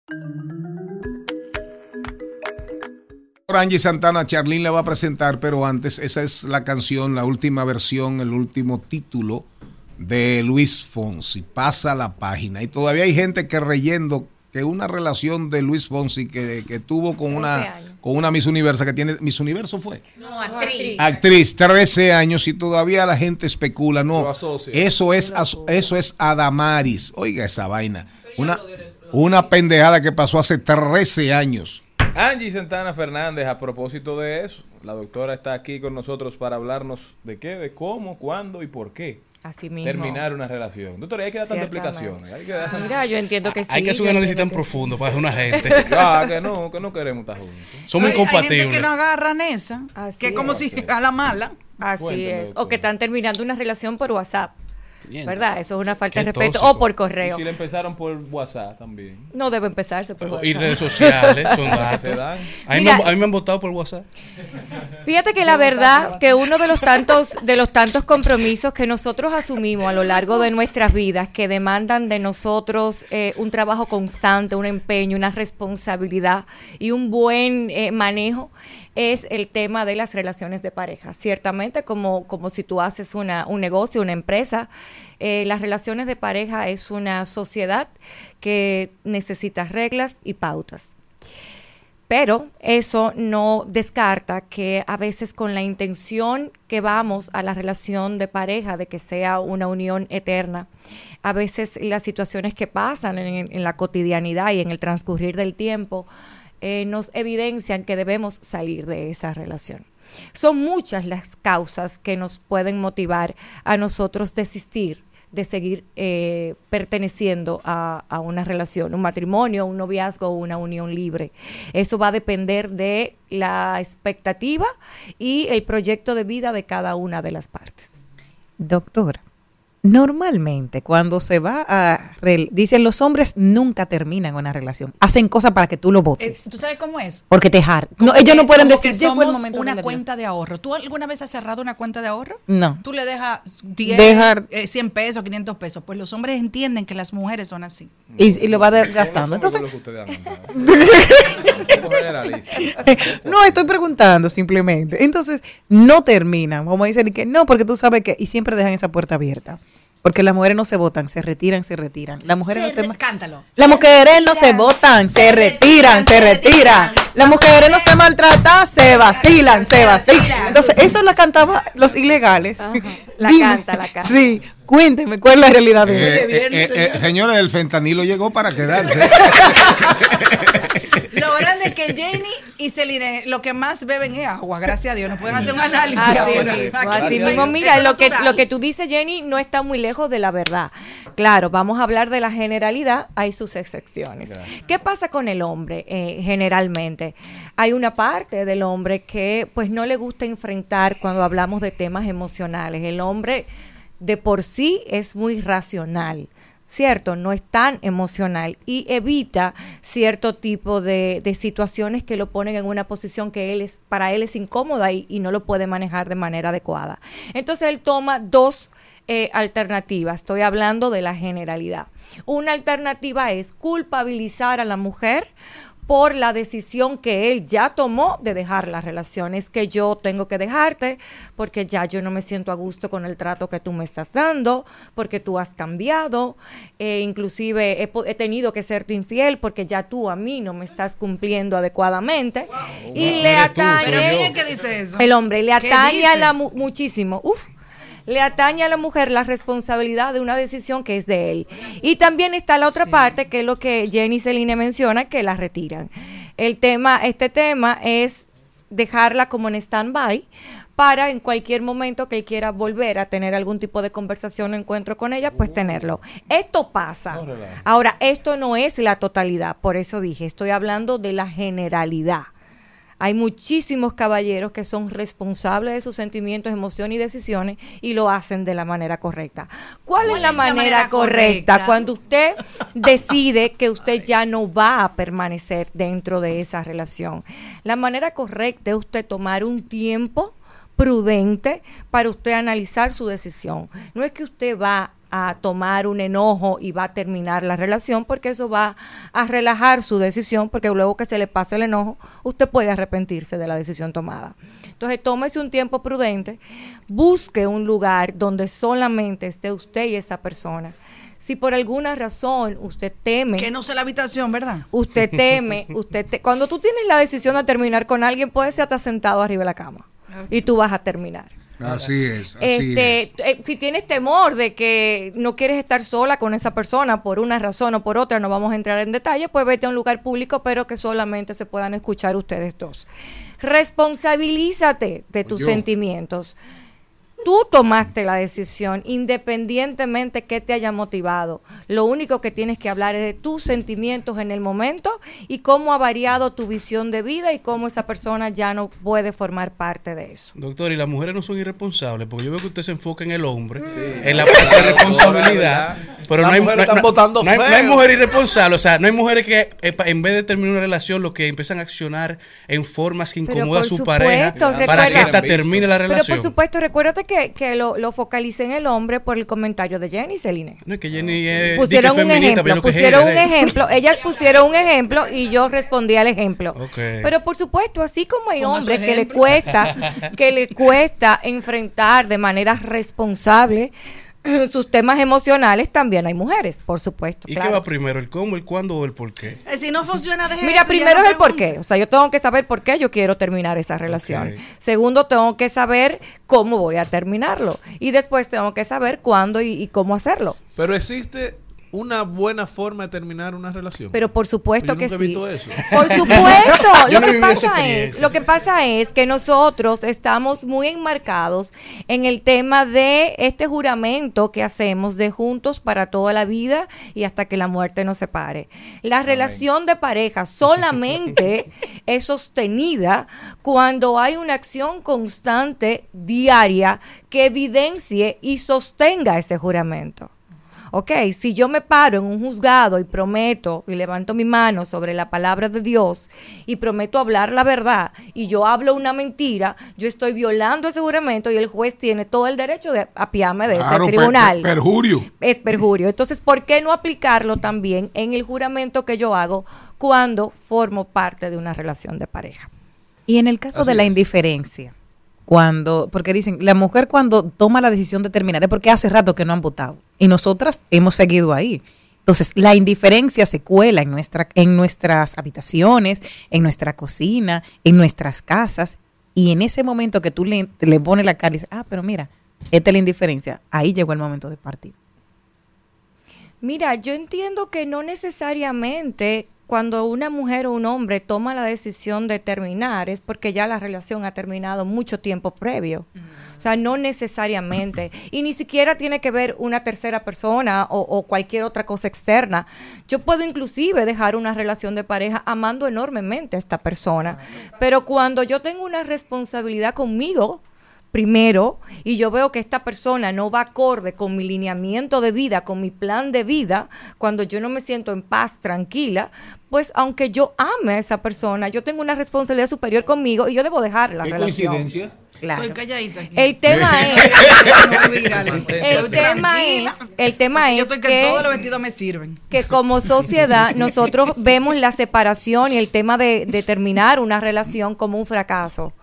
Angie Santana, Charlene la va a presentar, pero antes, esa es la canción, la última versión, el último título de Luis Fonsi. Pasa la página. Y todavía hay gente que reyendo que una relación de Luis Fonsi que, que tuvo con una, con una Miss Universo que tiene. Miss Universo fue. No, actriz. Actriz, 13 años y todavía la gente especula. No, eso es, eso es Adamaris. Oiga esa vaina. Una, una pendejada que pasó hace 13 años. Angie Santana Fernández, a propósito de eso, la doctora está aquí con nosotros para hablarnos de qué, de cómo, cuándo y por qué Así mismo. terminar una relación. Doctora, hay que dar tantas explicaciones. Hay que dar- Mira, yo entiendo que sí. Hay que hacer un análisis tan que profundo para una gente. [LAUGHS] Ya, que no, que no queremos estar juntos. Somos Hay- Hay gente incompatibles. que no agarran esa, Así que es como es. si a la mala. Así Cuéntame, es. O que están terminando una relación por WhatsApp. Bien. ¿Verdad? Eso es una falta Qué de respeto. tóxico. O por Y correo. si le empezaron por WhatsApp también. No debe empezarse por Y WhatsApp. redes sociales son. [LAUGHS] A mí, Mira- me, han- a mí me han votado por WhatsApp. Fíjate que la verdad que uno de los tantos de los tantos compromisos que nosotros asumimos a lo largo de nuestras vidas que demandan de nosotros eh, un trabajo constante, un empeño, una responsabilidad y un buen eh, manejo es el tema de las relaciones de pareja. Ciertamente, como, como si tú haces una, un negocio, una empresa, eh, las relaciones de pareja es una sociedad que necesita reglas y pautas. Pero eso no descarta que a veces con la intención que vamos a la relación de pareja, de que sea una unión eterna, a veces las situaciones que pasan en, en la cotidianidad y en el transcurrir del tiempo eh, nos evidencian que debemos salir de esa relación. Son muchas las causas que nos pueden motivar a nosotros desistir de seguir eh, perteneciendo a, una relación, un matrimonio, un noviazgo o una unión libre. Eso va a depender de la expectativa y el proyecto de vida de cada una de las partes. Doctora, normalmente cuando se va a... Dicen los hombres nunca terminan una relación. Hacen cosas para que tú lo votes. ¿Tú sabes cómo es? Porque te har- No, ellos no pueden decir, que llegó el momento una cuenta de ahorro. ¿Tú alguna vez has cerrado una cuenta de ahorro? No. Tú le dejas 10, Dejar- eh, 100 pesos, 500 pesos. Pues los hombres entienden que las mujeres son así. Y, y lo va de- gastando. Entonces, [LAUGHS] [LAUGHS] no, estoy preguntando simplemente. Entonces, no terminan. Como dicen, que no, porque tú sabes que. Y siempre dejan esa puerta abierta. Porque las mujeres no se votan, se retiran, se retiran. Las mujeres no se. ma- Cántalo. Las mujeres no se votan, se retiran, se retiran. Las mujeres no se maltratan, se vacilan, se vacilan. Entonces, eso la cantaba los ilegales. La Dime. canta, la canta. Sí, cuénteme cuál es la realidad de Eh, eso. eh, eh, eh, señores, el fentanilo llegó para quedarse. [LAUGHS] Lo grande es que Jenny y Celine lo que más beben es agua, gracias a Dios. No pueden hacer un análisis Así ahora. mismo. Mira, lo que, lo que tú dices, Jenny, no está muy lejos de la verdad. Claro, vamos a hablar de la generalidad, hay sus excepciones. ¿Qué pasa con el hombre eh, generalmente? Hay una parte del hombre que pues no le gusta enfrentar cuando hablamos de temas emocionales. El hombre de por sí es muy racional. ¿Cierto? No es tan emocional y evita cierto tipo de, de situaciones que lo ponen en una posición que él es, para él es incómoda y, y no lo puede manejar de manera adecuada. Entonces él toma dos eh, alternativas. Estoy hablando de la generalidad. Una alternativa es culpabilizar a la mujer por la decisión que él ya tomó de dejar la relación. Es que yo tengo que dejarte porque ya yo no me siento a gusto con el trato que tú me estás dando, porque tú has cambiado, eh, inclusive he, po- he tenido que serte infiel porque ya tú a mí no me estás cumpliendo adecuadamente. y le tú, atañe... Pero ¿quién es que dice eso? El hombre le ¿Qué atañe a la mu- muchísimo. Uf. Le atañe a la mujer la responsabilidad de una decisión que es de él. Y también está la otra parte, que es lo que Jenny Celine menciona, que la retiran. El tema, este tema es dejarla como en stand-by para en cualquier momento que él quiera volver a tener algún tipo de conversación o encuentro con ella, pues tenerlo. Esto pasa. Ahora, esto no es la totalidad, por eso dije, estoy hablando de la generalidad. Hay muchísimos caballeros que son responsables de sus sentimientos, emociones y decisiones y lo hacen de la manera correcta. ¿Cuál, es la manera, correcta? correcta? Cuando usted [LAUGHS] decide que usted ya no va a permanecer dentro de esa relación. La manera correcta es usted tomar un tiempo prudente para usted analizar su decisión. No es que usted va a tomar un enojo y va a terminar la relación porque eso va a relajar su decisión porque luego que se le pase el enojo usted puede arrepentirse de la decisión tomada. Entonces tómese un tiempo prudente, busque un lugar donde solamente esté usted y esa persona. Si por alguna razón usted teme Que no sea la habitación, ¿verdad? usted teme, [LAUGHS] usted te- cuando tú tienes la decisión de terminar con alguien, puede ser hasta sentado arriba de la cama y tú vas a terminar. Así es, así Este, es. eh, si tienes temor de que no quieres estar sola con esa persona por una razón o por otra, no vamos a entrar en detalle, pues vete a un lugar público, pero que solamente se puedan escuchar ustedes dos. Responsabilízate de tus Yo. sentimientos. Tú tomaste la decisión independientemente que te haya motivado. Lo único que tienes que hablar es de tus sentimientos en el momento y cómo ha variado tu visión de vida y cómo esa persona ya no puede formar parte de eso. Doctor, y las mujeres no son irresponsables, porque yo veo que usted se enfoca en el hombre, en la parte de responsabilidad, pero no hay, mujeres no- no- hay, no hay mujeres irresponsables, o sea, no hay mujeres que eh, en vez de terminar una relación, lo que empiezan a accionar en formas que Pero incomodan a su pareja para que esta termine la Pero relación. por supuesto, recuérdate que, que lo, lo focalicé en el hombre por el comentario de Jenny Celine. No es que Jenny es Pusieron un ejemplo, pusieron un ejemplo, ellas pusieron un ejemplo y yo respondí al ejemplo. Pero por supuesto, así como hay hombres que le cuesta, que le [LAUGHS] cuesta enfrentar de manera responsable [LAUGHS] sus temas emocionales, también hay mujeres, por supuesto. ¿Y claro. qué va primero, el cómo, el cuándo o el por qué? Eh, Si no funciona, deje Mira, eso, primero no es el por qué. O sea, yo tengo que saber por qué yo quiero terminar esa relación. Segundo, tengo que saber cómo voy a terminarlo. Y después tengo que saber cuándo y, y cómo hacerlo. Pero existe una buena forma de terminar una relación? Pero por supuesto Yo que nunca he sí. visto eso. Por [LAUGHS] supuesto. Lo, no he que pasa es, lo que pasa es que nosotros estamos muy enmarcados en el tema de este juramento que hacemos de juntos para toda la vida y hasta que la muerte nos separe. La relación de pareja solamente [LAUGHS] es sostenida cuando hay una acción constante, diaria, que evidencie y sostenga ese juramento. Ok, si yo me paro en un juzgado y prometo y levanto mi mano sobre la palabra de Dios y prometo hablar la verdad y yo hablo una mentira, yo estoy violando ese juramento y el juez tiene todo el derecho de apiarme de Claro, ese tribunal. per- perjurio. Es perjurio. Entonces, ¿por qué no aplicarlo también en el juramento que yo hago cuando formo parte de una relación de pareja? Y en el caso de la indiferencia, cuando, porque dicen, la mujer cuando toma la decisión de terminar es porque hace rato que no han votado y nosotras hemos seguido ahí. Entonces, la indiferencia se cuela en, nuestra, en nuestras habitaciones, en nuestra cocina, en nuestras casas. Y en ese momento que tú le, le pones la cara y dices, ah, pero mira, esta es la indiferencia, ahí llegó el momento de partir. Mira, yo entiendo que no necesariamente cuando una mujer o un hombre toma la decisión de terminar es porque ya la relación ha terminado mucho tiempo previo. O sea, no necesariamente. Y ni siquiera tiene que ver una tercera persona o, o cualquier otra cosa externa. Yo puedo inclusive dejar una relación de pareja amando enormemente a esta persona. Pero cuando yo tengo una responsabilidad conmigo, primero y yo veo que esta persona no va acorde con mi lineamiento de vida, con mi plan de vida, cuando yo no me siento en paz, tranquila, pues aunque yo ame a esa persona, yo tengo una responsabilidad superior conmigo y yo debo dejar la ¿Qué relación. coincidencia? Claro. Estoy calladita aquí. El tema es, [LAUGHS] el tema es, el tema Yo es estoy que, que todos los vestidos me sirven. que como sociedad nosotros [LAUGHS] vemos la separación y el tema de, de terminar una relación como un fracaso.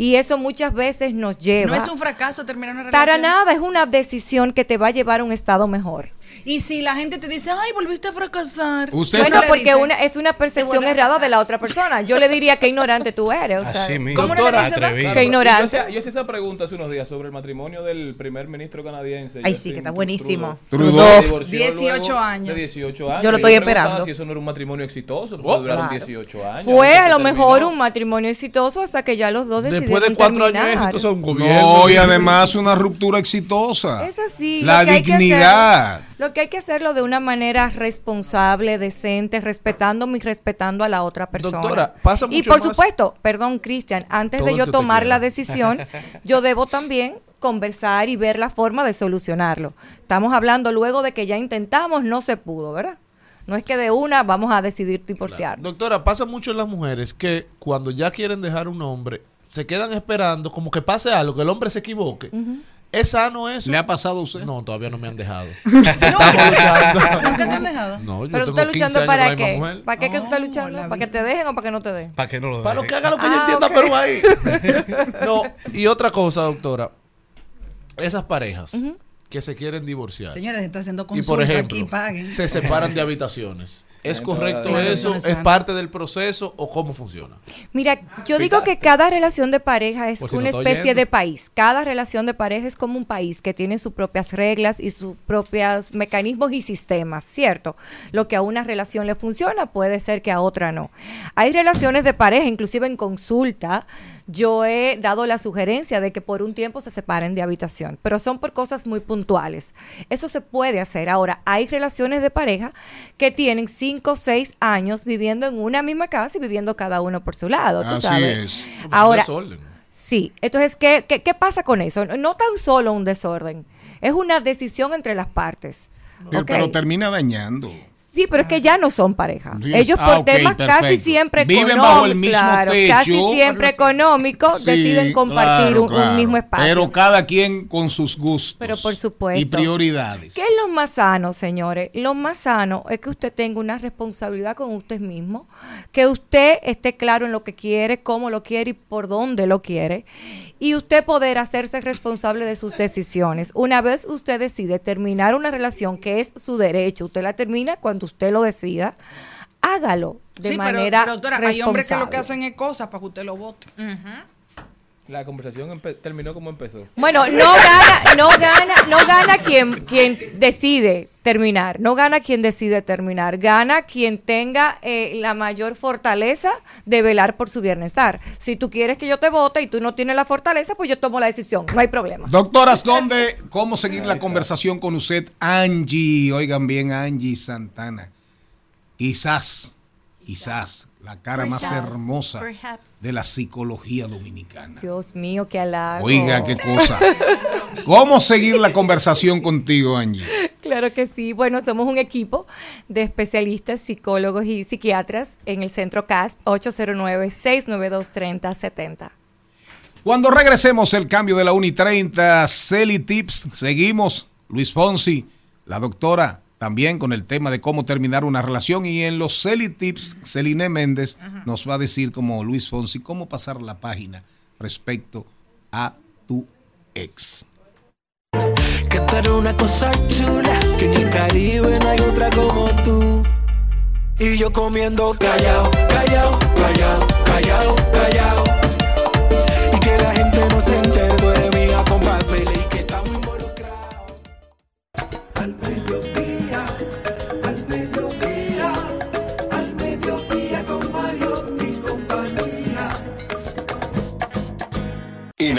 Y eso muchas veces nos lleva... No es un fracaso terminar una relación. Para nada, es una decisión que te va a llevar a un estado mejor. Y si la gente te dice, ay, volviste a fracasar. Usted bueno, porque una, es una percepción errada de la otra persona. Yo le diría que ignorante tú eres. O sea, Así mismo. ¿Cómo no le dices Atrevido. que ignorante? Yo hacía, yo hacía esa pregunta hace unos días sobre el matrimonio del primer ministro canadiense. Ay, Justin sí, que está buenísimo. Trudeau. Trudeau. Se divorció 18 luego años. De 18 años. Yo lo estoy preguntaba esperando. Si eso no era un matrimonio exitoso, porque Oh, duraron claro. 18 años. Fue a lo terminó. mejor un matrimonio exitoso hasta que ya los dos decidieron Después de cuatro años terminar. exitoso un gobierno. No, y además una ruptura exitosa. Es así. La dignidad. Lo que hay que hacerlo de una manera responsable, decente, respetándome y respetando a la otra persona. Doctora, pasa y mucho por más- supuesto, perdón, Cristian, antes Todo de yo tomar la decisión, yo debo también conversar y ver la forma de solucionarlo. Estamos hablando luego de que ya intentamos, no se pudo, ¿verdad? No es que de una vamos a decidir divorciar. Doctora, pasa mucho en las mujeres que cuando ya quieren dejar un hombre, se quedan esperando como que pase algo, que el hombre se equivoque. ¿Es sano eso? ¿Le ha pasado a usted? No, todavía no me han dejado. [LAUGHS] Estamos luchando. ¿Nunca te han dejado? No, yo Pero tú estás 15 luchando para qué? mujer. ¿Para qué que tú estás luchando? ¿Para que te dejen o para que no te den? ¿Para qué no lo Para lo que haga lo que yo Ah, entienda, pero ahí. [LAUGHS] no, y otra cosa, doctora. Esas parejas que se quieren divorciar. Señores, está haciendo y consulta por ejemplo, aquí, paguen. se separan de habitaciones. ¿Es correcto claro, eso? es ¿Es sano. parte del proceso o cómo funciona? Mira, yo digo que cada relación de pareja es si una especie oyendo. de país. Cada relación de pareja es como un país que tiene sus propias reglas y sus propios mecanismos y sistemas, ¿cierto? Lo que a una relación le funciona puede ser que a otra no. Hay relaciones de pareja, inclusive en consulta, yo he dado la sugerencia de que por un tiempo se separen de habitación, pero son por cosas muy puntuales. Eso se puede hacer. Ahora, hay relaciones de pareja que tienen cinco o seis años viviendo en una misma casa y viviendo cada uno por su lado, tú Así sabes. es. Ahora, Desorden. sí. Entonces, ¿qué, qué, qué pasa con eso? No tan solo un desorden, es una decisión entre las partes. Pero termina dañando. Sí, pero es que ya no son pareja. Sí, Ellos ah, por ok, temas casi siempre Viven económicos, bajo el mismo claro, techo. casi siempre económicos, Sí, deciden compartir claro, un, mismo espacio. Pero cada quien con sus gustos. Pero por supuesto. Y prioridades. ¿Qué es lo más sano, señores? Lo más sano es que usted tenga una responsabilidad con usted mismo, que usted esté claro en lo que quiere, cómo lo quiere y por dónde lo quiere, y usted poder hacerse responsable de sus decisiones. Una vez usted decide terminar una relación que es su derecho, usted la termina cuando usted lo decida, hágalo de sí, manera pero, doctora, hay hombres que lo que responsable. hacen es cosas para que usted lo vote. La conversación terminó como empezó. Bueno, no gana, no gana, no gana quien, quien decide terminar, no gana quien decide terminar, gana quien tenga eh, la mayor fortaleza de velar por su bienestar. Si tú quieres que yo te vote y tú no tienes la fortaleza, pues yo tomo la decisión, no hay problema. Doctoras, ¿dónde, cómo seguir la conversación con usted? Angie, oigan bien, Angie Santana. Quizás, quizás, la cara más hermosa Perhaps. de la psicología dominicana. Dios mío, qué halago. Oiga, qué cosa. ¿Cómo seguir la conversación contigo, Angie? Claro que sí. Bueno, somos un equipo de especialistas, psicólogos y psiquiatras en el centro CAS 809-692-3070. Cuando regresemos el cambio de la Uni 30, Celi Tips, seguimos. Luis Fonsi, la doctora, también con el tema de cómo terminar una relación. Y en los Celi Tips, Celine Méndez nos va a decir, como Luis Fonsi, cómo pasar la página respecto a tu ex. Que tú eres una cosa chula, que en el Caribe no hay otra como tú. Y yo comiendo callao, callao, callao, callao, callao. Y que la gente no se entere,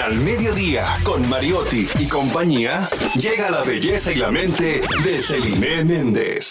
Al Mediodía, con Mariotti y compañía, llega la belleza y la mente de Celine Méndez.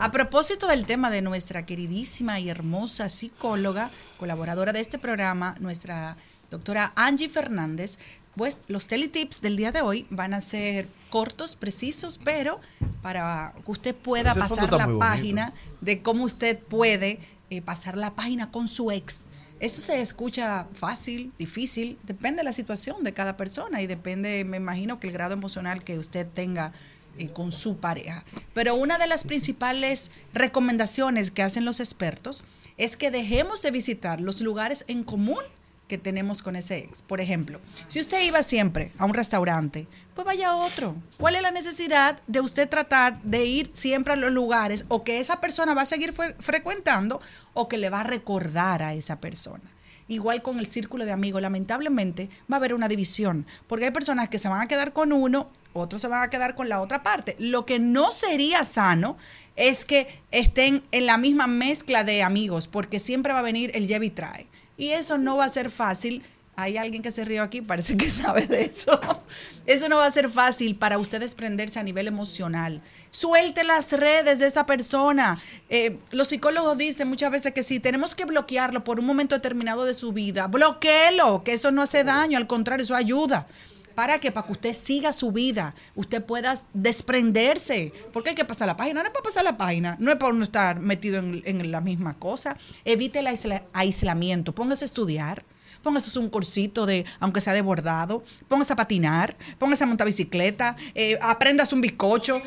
A propósito del tema de nuestra queridísima y hermosa psicóloga, colaboradora de este programa, nuestra doctora Angie Fernández, pues los teletips del día de hoy van a ser cortos, precisos, pero para que usted pueda Ese pasar la bonito. página de cómo usted puede eh, pasar la página con su ex. Eso se escucha fácil, difícil, depende de la situación de cada persona y depende, me imagino, que el grado emocional que usted tenga eh, con su pareja. Pero una de las principales recomendaciones que hacen los expertos es que dejemos de visitar los lugares en común que tenemos con ese ex. Por ejemplo, si usted iba siempre a un restaurante, pues vaya a otro. ¿Cuál es la necesidad de usted tratar de ir siempre a los lugares o que esa persona va a seguir fre- frecuentando o que le va a recordar a esa persona? Igual con el círculo de amigos, lamentablemente va a haber una división, porque hay personas que se van a quedar con uno, otros se van a quedar con la otra parte. Lo que no sería sano es que estén en la misma mezcla de amigos, porque siempre va a venir el lleva y trae. Y eso no va a ser fácil. Hay alguien que se rió aquí, parece que sabe de eso. [LAUGHS] Eso no va a ser fácil para usted desprenderse a nivel emocional. Suelte las redes de esa persona. Eh, los psicólogos dicen muchas veces que si tenemos que bloquearlo por un momento determinado de su vida, bloqueelo, que eso no hace daño, al contrario, eso ayuda. ¿Para qué? Para que usted siga su vida, usted pueda desprenderse. Porque hay que pasar la página. No es para pasar la página, no es para uno estar metido en, la misma cosa. Evite el aisla- aislamiento, póngase a estudiar. Póngase un cursito de, aunque sea de bordado, póngase a patinar, póngase a montar bicicleta, eh, aprendas un bizcocho,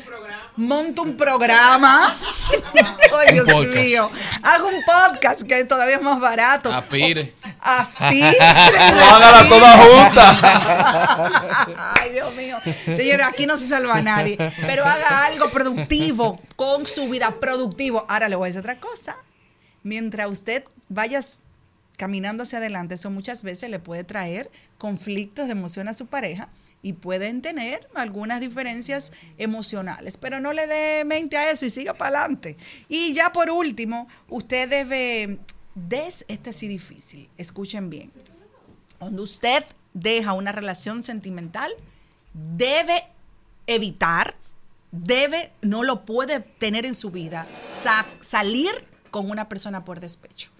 monta un programa. [LAUGHS] Ay, [LAUGHS] Dios Un mío. Haga un podcast que todavía es más barato. Aspire. Aspire. [LAUGHS] Hágala toda Ay, Dios mío. Señora, aquí no se salva a nadie. Pero haga algo productivo con su vida, productivo. Ahora le voy a decir otra cosa. Mientras usted vaya caminando hacia adelante, eso muchas veces le puede traer conflictos de emoción a su pareja y pueden tener algunas diferencias emocionales, pero no le dé mente a eso y siga para adelante. Y ya por último, usted debe, des, este sí difícil, escuchen bien, cuando usted deja una relación sentimental, debe evitar, debe, no lo puede tener en su vida, sa- salir con una persona por despecho.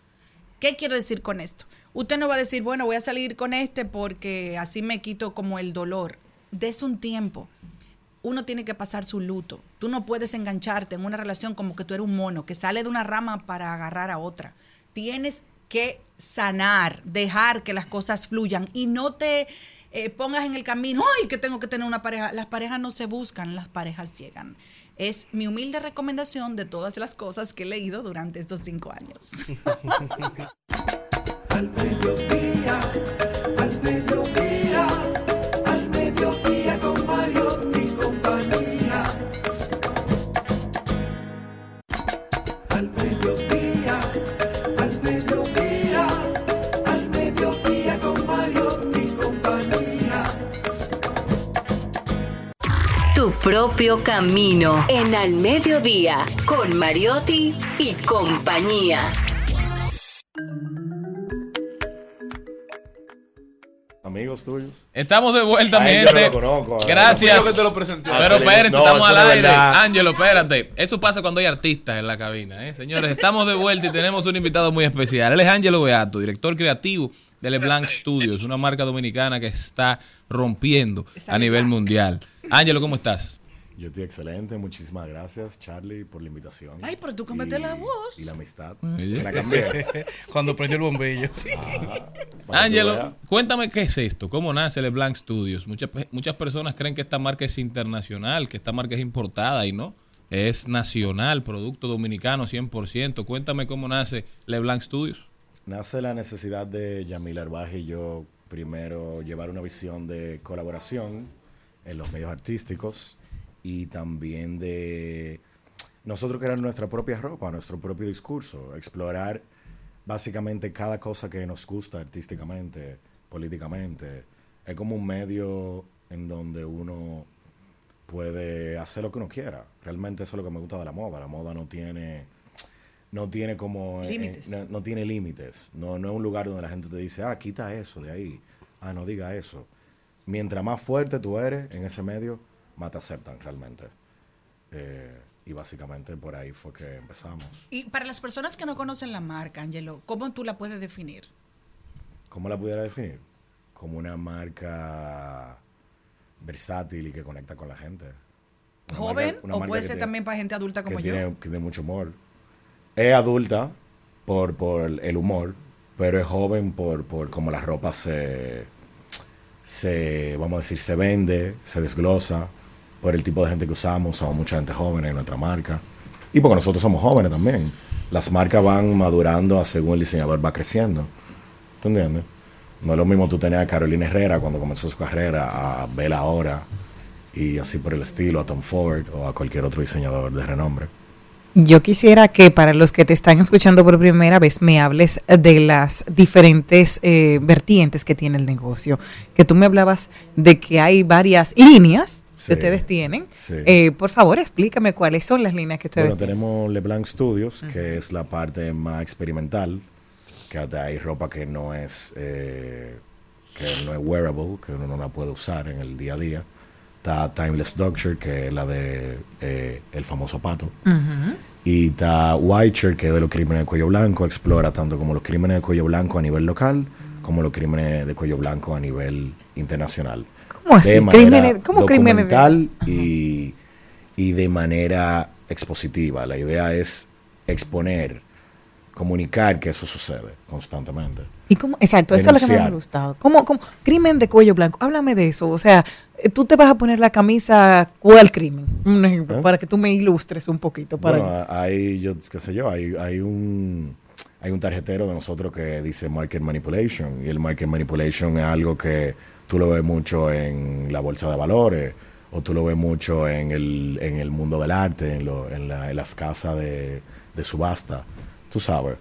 ¿Qué quiero decir con esto? Usted no va a decir, bueno, voy a salir con este porque así me quito como el dolor. Des un tiempo. Uno tiene que pasar su luto. Tú no puedes engancharte en una relación como que tú eres un mono que sale de una rama para agarrar a otra. Tienes que sanar, dejar que las cosas fluyan y no te eh, pongas en el camino, ay, que tengo que tener una pareja. Las parejas no se buscan, las parejas llegan. Es mi humilde recomendación de todas las cosas que he leído durante estos cinco años. [LAUGHS] propio camino en Al Mediodía con Mariotti y compañía. Amigos tuyos. Estamos de vuelta, mi yo gente. no lo conozco, ¿eh? Gracias. No que te lo presenté. Pero espérense, no, estamos eso al aire. Ángelo, espérate. Eso pasa cuando hay artistas en la cabina, ¿eh? Señores, estamos de vuelta y tenemos un invitado muy especial. Él es Ángelo Beato, director creativo de LeBlanc Studios, una marca dominicana que está rompiendo a nivel mundial. Ángelo, ¿cómo estás? Yo estoy excelente, muchísimas gracias Charlie por la invitación. Ay, pero tú cambiaste la voz. Y la amistad. La cambié. [LAUGHS] Cuando prendió el bombillo. [LAUGHS] Ángelo, cuéntame qué es esto, cómo nace LeBlanc Studios. Muchas, muchas personas creen que esta marca es internacional, que esta marca es importada y no. Es nacional, producto dominicano 100%. Cuéntame cómo nace LeBlanc Studios. Nace la necesidad de Yamil Arbaje y yo primero llevar una visión de colaboración en los medios artísticos y también de nosotros crear nuestra propia ropa, nuestro propio discurso, explorar básicamente cada cosa que nos gusta artísticamente, políticamente. Es como un medio en donde uno puede hacer lo que uno quiera. Realmente eso es lo que me gusta de la moda. La moda no tiene no tiene como eh, Límites. no, no tiene límites. No, no es un lugar donde la gente te dice, ah, quita eso de ahí. Ah, no diga eso. Mientras más fuerte tú eres en ese medio, más te aceptan realmente. Eh, y básicamente por ahí fue que empezamos. Y para las personas que no conocen la marca, Angelo, ¿cómo tú la puedes definir? ¿Cómo la pudiera definir? Como una marca versátil y que conecta con la gente. Una ¿Joven marca- o puede ser tiene- también para gente adulta como que yo? Tiene, que tiene mucho humor. Es adulta por, por el humor, pero es joven por, por cómo la ropa se, se, vamos a decir, se vende, se desglosa, por el tipo de gente que usamos. Usamos mucha gente joven en nuestra marca. Y porque nosotros somos jóvenes también. Las marcas van madurando según el diseñador va creciendo. ¿Tú entiendes? No es lo mismo tú tener a Carolina Herrera cuando comenzó su carrera, a Bella ahora, y así por el estilo, a Tom Ford o a cualquier otro diseñador de renombre. Yo quisiera que para los que te están escuchando por primera vez me hables de las diferentes eh, vertientes que tiene el negocio. Que tú me hablabas de que hay varias líneas Sí. que ustedes tienen. Sí. Eh, por favor, explícame cuáles son las líneas que ustedes Bueno, tenemos LeBlanc Studios, que es la parte más experimental, que hasta hay ropa que no es eh, que no es wearable, que uno no la puede usar en el día a día. Está Timeless Doctor, que es la de eh, el famoso pato. Ujú. Y está Whitecher, que es de los crímenes de cuello blanco, explora tanto como los crímenes de cuello blanco a nivel local, como los crímenes de cuello blanco a nivel internacional. ¿Cómo así? De manera Crímenes- ¿cómo crímenes de- y, y de manera expositiva. La idea es exponer, comunicar que eso sucede constantemente. ¿Y cómo? Exacto, eso es lo que me ha gustado. ¿Cómo, cómo? Crimen de cuello blanco. Háblame de eso. O sea, eh, tú te vas a poner la camisa, ¿cuál crimen? Un ejemplo, para que tú me ilustres un poquito. Para ¿Eh? Bueno, hay, yo qué sé yo, hay, hay un hay un tarjetero de nosotros que dice market manipulation y el market manipulation es algo que tú lo ves mucho en la bolsa de valores o tú lo ves mucho en el, en el mundo del arte, en, lo- en, la- en las casas de, de subasta, tú sabes.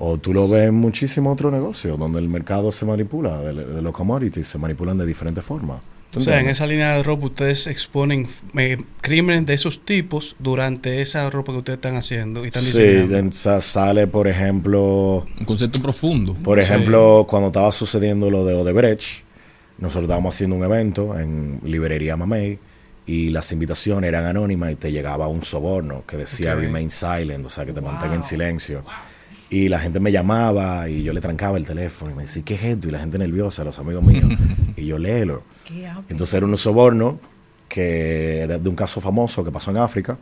O tú lo ves en muchísimos otros negocios donde el mercado se manipula, de, de los commodities se manipulan de diferentes formas. ¿Tú O sea, en esa línea de ropa ustedes exponen eh, crímenes de esos tipos durante esa ropa que ustedes están haciendo y están Sí, diseñando. sa- sale, por ejemplo... Un concepto profundo. Por Sí. ejemplo, cuando estaba sucediendo lo de Odebrecht, nosotros estábamos haciendo un evento en Librería Mamey y las invitaciones eran anónimas y te llegaba un soborno que decía. Remain Silent, o sea, que te mantenga en silencio. Y la gente me llamaba y yo le trancaba el teléfono y me decía, ¿qué es esto? Y la gente nerviosa, los amigos míos. [LAUGHS] y yo léelo. Entonces era un soborno que era de un caso famoso que pasó en África.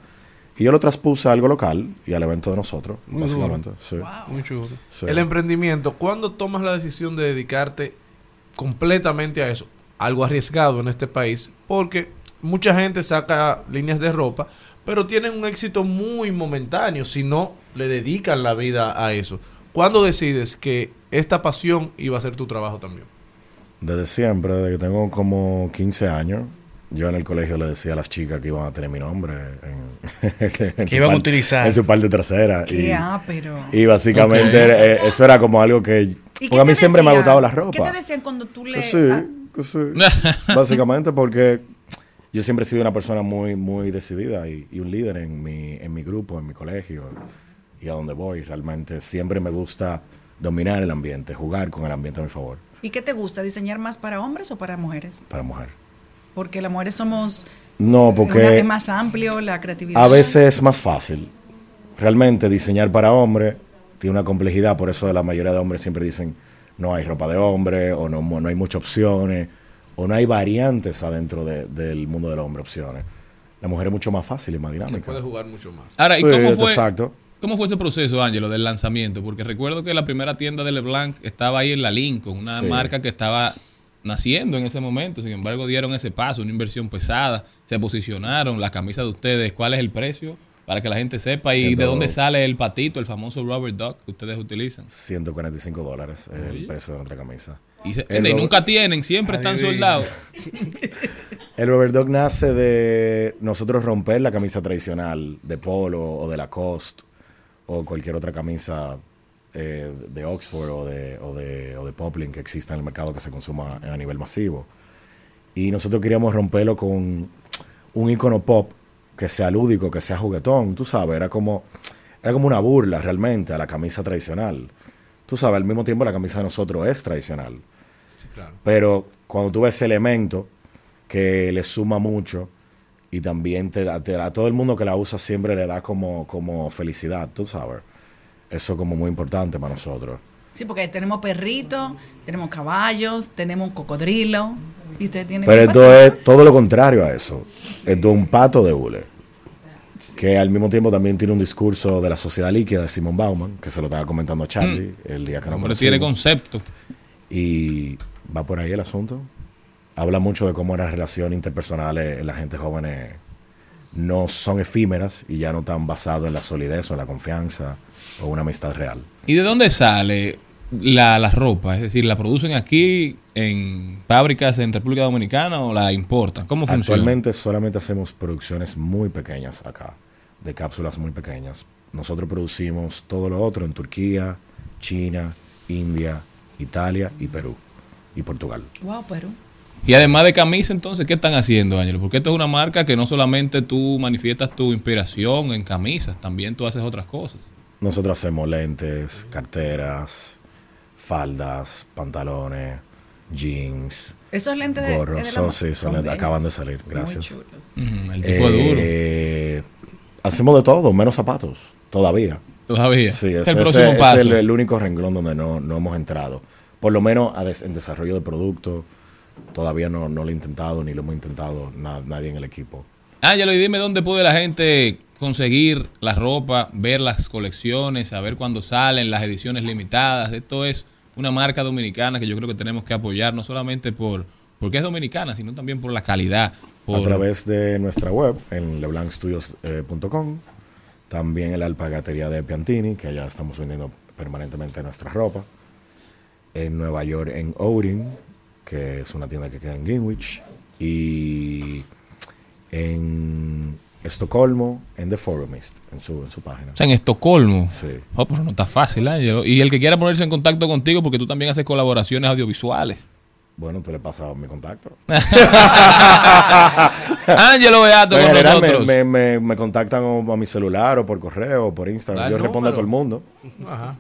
Y yo lo traspuse a algo local y al evento de nosotros, Muy básicamente. duro. sí. Muy chulo. Sí. El emprendimiento, ¿cuándo tomas la decisión de dedicarte completamente a eso? Algo arriesgado en este país, porque mucha gente saca líneas de ropa, pero tienen un éxito muy momentáneo si no le dedican la vida a eso. ¿Cuándo decides que esta pasión iba a ser tu trabajo también? Desde siempre, desde que tengo como 15 años, yo en el colegio le decía a las chicas que iban a tener mi nombre en, [LAUGHS] en Que su iban a parte- utilizar. En su parte trasera. Qué y, básicamente eh, eso era como algo que... ¿Y Porque qué a mí siempre me ha gustado la ¿Qué ropa. te decían cuando tú le... Que sí, ah, que sí. [LAUGHS] Básicamente porque yo siempre he sido una persona muy, muy decidida y, y un líder en mi, en mi grupo, en mi colegio y a donde voy. Realmente siempre me gusta dominar el ambiente, jugar con el ambiente a mi favor, ¿Y qué te gusta? ¿Diseñar más para hombres o para mujeres? para mujer. Porque las mujeres somos... No, una- porque es más amplio la creatividad. a veces es más fácil. Realmente diseñar para hombre tiene una complejidad, por eso la mayoría de hombres siempre dicen no hay ropa de hombre o no, no hay muchas opciones o no hay variantes adentro de- del mundo del hombre opciones. La mujer es mucho más fácil y más Se dinámica. puede jugar mucho más. Ahora, ¿y Sí, cómo fue, exacto. cómo fue ese proceso, Ángelo, del lanzamiento? Porque recuerdo que la primera tienda de LeBlanc estaba ahí en la Lincoln, una Sí. marca que estaba naciendo en ese momento. Sin embargo, dieron ese paso, una inversión pesada, se posicionaron, la camisa de ustedes, ¿cuál es el precio? Para que la gente sepa y Ciento- de dónde sale el patito, el famoso rubber duck que ustedes utilizan. 145 dólares es el precio de nuestra camisa. Y, se- El y Robert- nunca tienen, siempre están soldados. [LAUGHS] El Robert Dog nace de nosotros romper la camisa tradicional de Polo o de Lacoste o cualquier otra camisa eh, de Oxford o de, o, de, o de Poplin que exista en el mercado que se consuma a nivel masivo. Y nosotros queríamos romperlo con un icono pop que sea lúdico, que sea juguetón, tú sabes, era como, era como una burla realmente a la camisa tradicional. Tú sabes, al mismo tiempo la camisa de nosotros es tradicional. Pero cuando tú ves ese elemento que le suma mucho y también te da, te da- a todo el mundo que la usa siempre le da como, como felicidad, tú sabes. Eso es como muy importante para nosotros. Sí, porque tenemos perritos, tenemos caballos, tenemos un cocodrilo. Y usted tiene Pero esto es todo lo contrario a eso. Esto es un pato de hule. Que al mismo tiempo también tiene un discurso de la sociedad líquida de Simon Bauman, que se lo estaba comentando a Charlie el día que nos Hombre, tiene concepto. Y va por ahí el asunto. Habla mucho de cómo las relaciones interpersonales en la gente joven no son efímeras y ya no están basadas en la solidez o en la confianza o una amistad real. ¿Y de dónde sale la, la ropa? Es decir, ¿la producen aquí en fábricas en República Dominicana o la importan? ¿Cómo funciona? Actualmente solamente hacemos producciones muy pequeñas acá, de cápsulas muy pequeñas. Nosotros producimos todo lo otro en Turquía, China, India, Italia y Perú y Portugal. Wow, Perú. Y además de camisa, entonces, ¿qué están haciendo, Ángelo? Porque esto es una marca que no solamente tú manifiestas tu inspiración en camisas, también tú haces otras cosas. Nosotros hacemos lentes, carteras, faldas, pantalones, jeans, Esos lentes de, gorros. es de la Son, sí, son son lentes, bellos. acaban de salir, gracias. chulos. El tipo es duro. Eh, Hacemos de todo, menos zapatos, todavía. Todavía. Sí, Es ese, el ese- próximo ese es el, el único renglón donde no, no hemos entrado. Por lo menos a des- en desarrollo de producto, todavía no, no lo he intentado, ni lo hemos intentado na- nadie en el equipo. Ángelo, y dime dónde puede la gente conseguir la ropa, ver las colecciones, saber cuándo salen las ediciones limitadas. Esto es una marca dominicana que yo creo que tenemos que apoyar, no solamente por porque es dominicana, sino también por la calidad. Por... A través de nuestra web, en leblancstudios.com, también en la alpagatería de Piantini, que allá estamos vendiendo permanentemente nuestra ropa. En Nueva York, en Outing, que es una tienda que queda en Greenwich. Y en Estocolmo, en The Forumist, en su, en su página. O sea, en Estocolmo. Sí. Oh, pero no está fácil, Ángelo. Y el que quiera ponerse en contacto contigo, porque tú también haces colaboraciones audiovisuales. Bueno, tú le pasas mi contacto. [LAUGHS] Ángelo Beato En con general me, nosotros. me, me- me contactan o a mi celular o por correo o por Instagram. El yo respondo a todo el mundo. Ajá.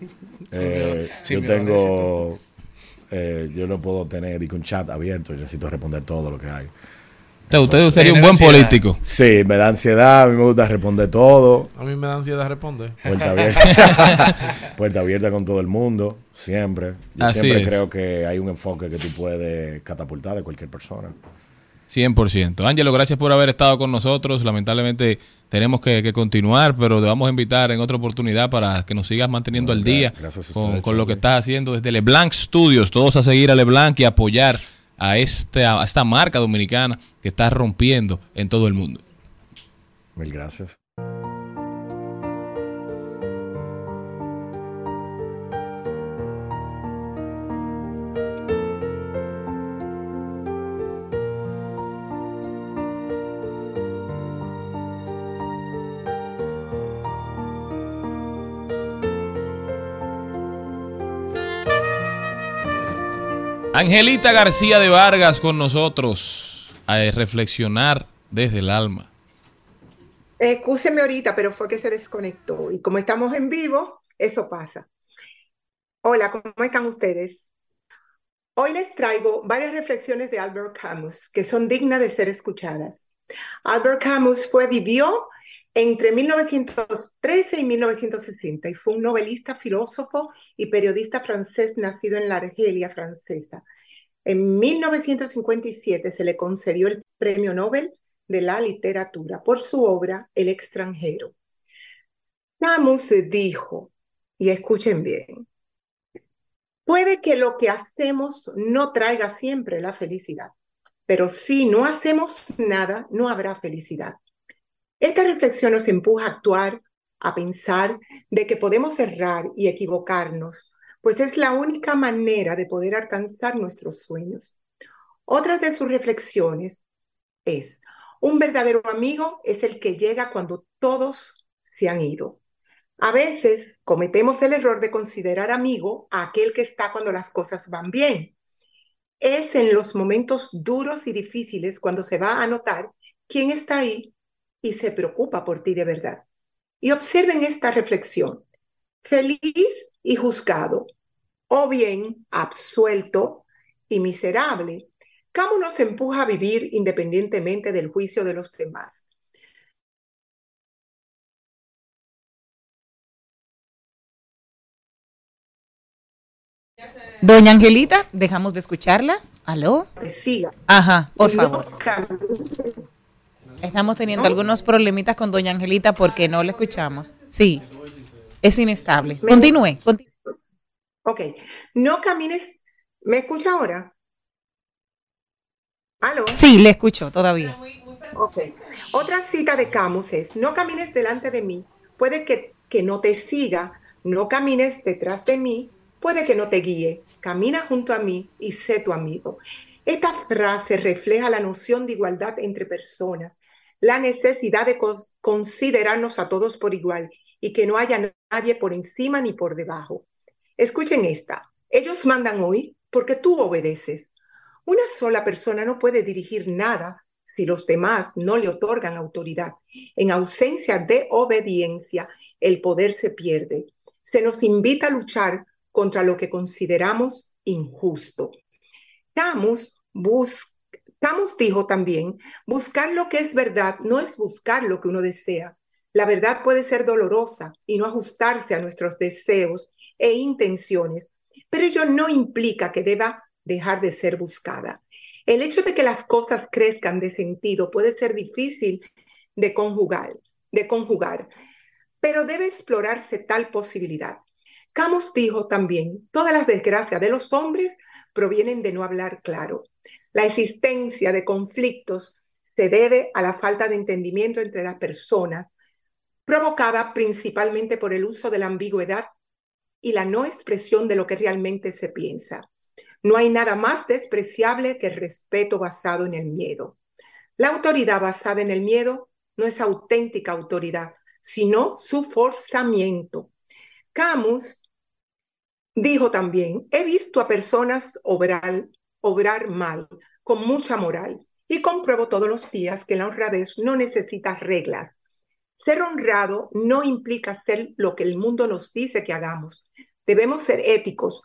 Eh, Sí, yo tengo. eh, yo no puedo tener un chat abierto. Yo necesito responder todo lo que hay. O sea, usted sería un buen político. Sí, me da ansiedad. A mí me gusta responder todo. A mí me da ansiedad responder. Puerta abierta. [LAUGHS] Puerta abierta con todo el mundo. Siempre. Yo Así siempre es. creo que hay un enfoque que tú puedes catapultar de cualquier persona. 100%. Ángelo, gracias por haber estado con nosotros. Lamentablemente tenemos que, que continuar, pero te vamos a invitar en otra oportunidad para que nos sigas manteniendo al día gracias a con, ustedes, con lo que estás haciendo desde LeBlanc Studios. Todos a seguir a LeBlanc y apoyar a, este, a esta marca dominicana que está rompiendo en todo el mundo. Mil gracias. Angelita García de Vargas con nosotros a reflexionar desde el alma. Excúseme ahorita, pero fue que se desconectó. Y como estamos en vivo, eso pasa. Hola, ¿cómo están ustedes? Hoy les traigo varias reflexiones de Albert Camus que son dignas de ser escuchadas. Albert Camus fue, vivió entre 1913 y 1960 y fue un novelista, filósofo y periodista francés nacido en la Argelia francesa. En 1957 se le concedió el Premio Nobel de la Literatura por su obra El extranjero. Camus dijo, y escuchen bien, puede que lo que hacemos no traiga siempre la felicidad, pero si no hacemos nada, no habrá felicidad. Esta reflexión nos empuja a actuar, a pensar de que podemos errar y equivocarnos, pues es la única manera de poder alcanzar nuestros sueños. Otra de sus reflexiones es, un verdadero amigo es el que llega cuando todos se han ido. A veces cometemos el error de considerar amigo a aquel que está cuando las cosas van bien. Es en los momentos duros y difíciles cuando se va a notar quién está ahí y se preocupa por ti de verdad. Y observen esta reflexión. Feliz y juzgado, o bien absuelto y miserable. Camus nos empuja a vivir independientemente del juicio de los demás. Doña Angelita, dejamos de escucharla. ¿Aló? Siga. Ajá, por No favor. Estamos teniendo algunos problemitas con Doña Angelita porque no la escuchamos. Sí, es inestable. Continúe. continúe. Ok, no camines. ¿Me escucha ahora? ¿Aló? Sí, le escucho todavía. Ok. Otra cita de Camus es, no camines delante de mí, puede que, que no te siga, no camines detrás de mí, puede que no te guíe, camina junto a mí y sé tu amigo. Esta frase refleja la noción de igualdad entre personas, la necesidad de cons- considerarnos a todos por igual y que no haya nadie por encima ni por debajo. Escuchen esta. Ellos mandan hoy porque tú obedeces. Una sola persona no puede dirigir nada si los demás no le otorgan autoridad. En ausencia de obediencia, el poder se pierde. Se nos invita a luchar contra lo que consideramos injusto. Camus, bus- Camus dijo también, buscar lo que es verdad no es buscar lo que uno desea. La verdad puede ser dolorosa y no ajustarse a nuestros deseos e intenciones, pero ello no implica que deba dejar de ser buscada. El hecho de que las cosas crezcan de sentido puede ser difícil de conjugar, de conjugar, pero debe explorarse tal posibilidad. Camus dijo también, todas las desgracias de los hombres provienen de no hablar claro. La existencia de conflictos se debe a la falta de entendimiento entre las personas, provocada principalmente por el uso de la ambigüedad y la no expresión de lo que realmente se piensa. No hay nada más despreciable que el respeto basado en el miedo. La autoridad basada en el miedo no es auténtica autoridad, sino su forzamiento. Camus dijo también, he visto a personas obrar, obrar mal, con mucha moral, y compruebo todos los días que la honradez no necesita reglas. Ser honrado no implica hacer lo que el mundo nos dice que hagamos. Debemos ser éticos,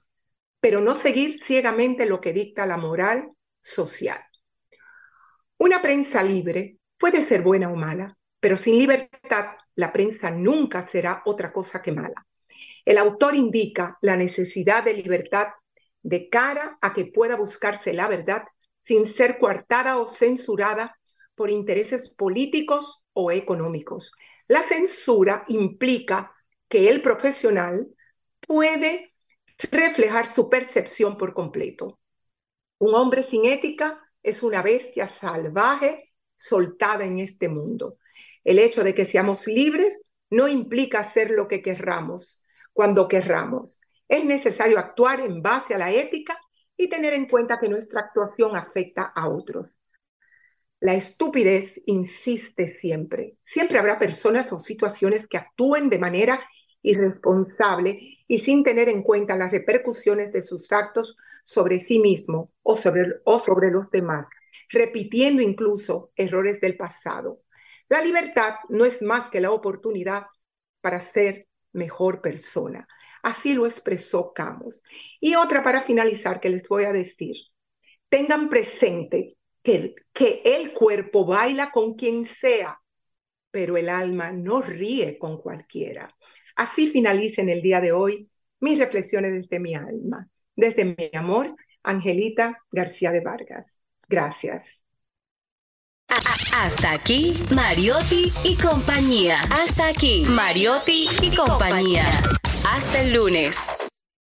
pero no seguir ciegamente lo que dicta la moral social. Una prensa libre puede ser buena o mala, pero sin libertad la prensa nunca será otra cosa que mala. El autor indica la necesidad de libertad de cara a que pueda buscarse la verdad sin ser coartada o censurada por intereses políticos o económicos. La censura implica que el profesional puede reflejar su percepción por completo. Un hombre sin ética es una bestia salvaje soltada en este mundo. El hecho de que seamos libres no implica hacer lo que querramos cuando querramos. Es necesario actuar en base a la ética y tener en cuenta que nuestra actuación afecta a otros. La estupidez insiste siempre. Siempre habrá personas o situaciones que actúen de manera irresponsable y sin tener en cuenta las repercusiones de sus actos sobre sí mismo o sobre, o sobre los demás. repitiendo incluso errores del pasado. La libertad no es más que la oportunidad para ser mejor persona. Así lo expresó Camus. Y otra para finalizar que les voy a decir. Tengan presente que, que el cuerpo baila con quien sea, pero el alma no ríe con cualquiera. Así finaliza en el día de hoy mis reflexiones desde mi alma, desde mi amor, Angelita García de Vargas. Gracias. Hasta aquí, Mariotti y compañía. Hasta aquí, Mariotti y compañía. Hasta el lunes.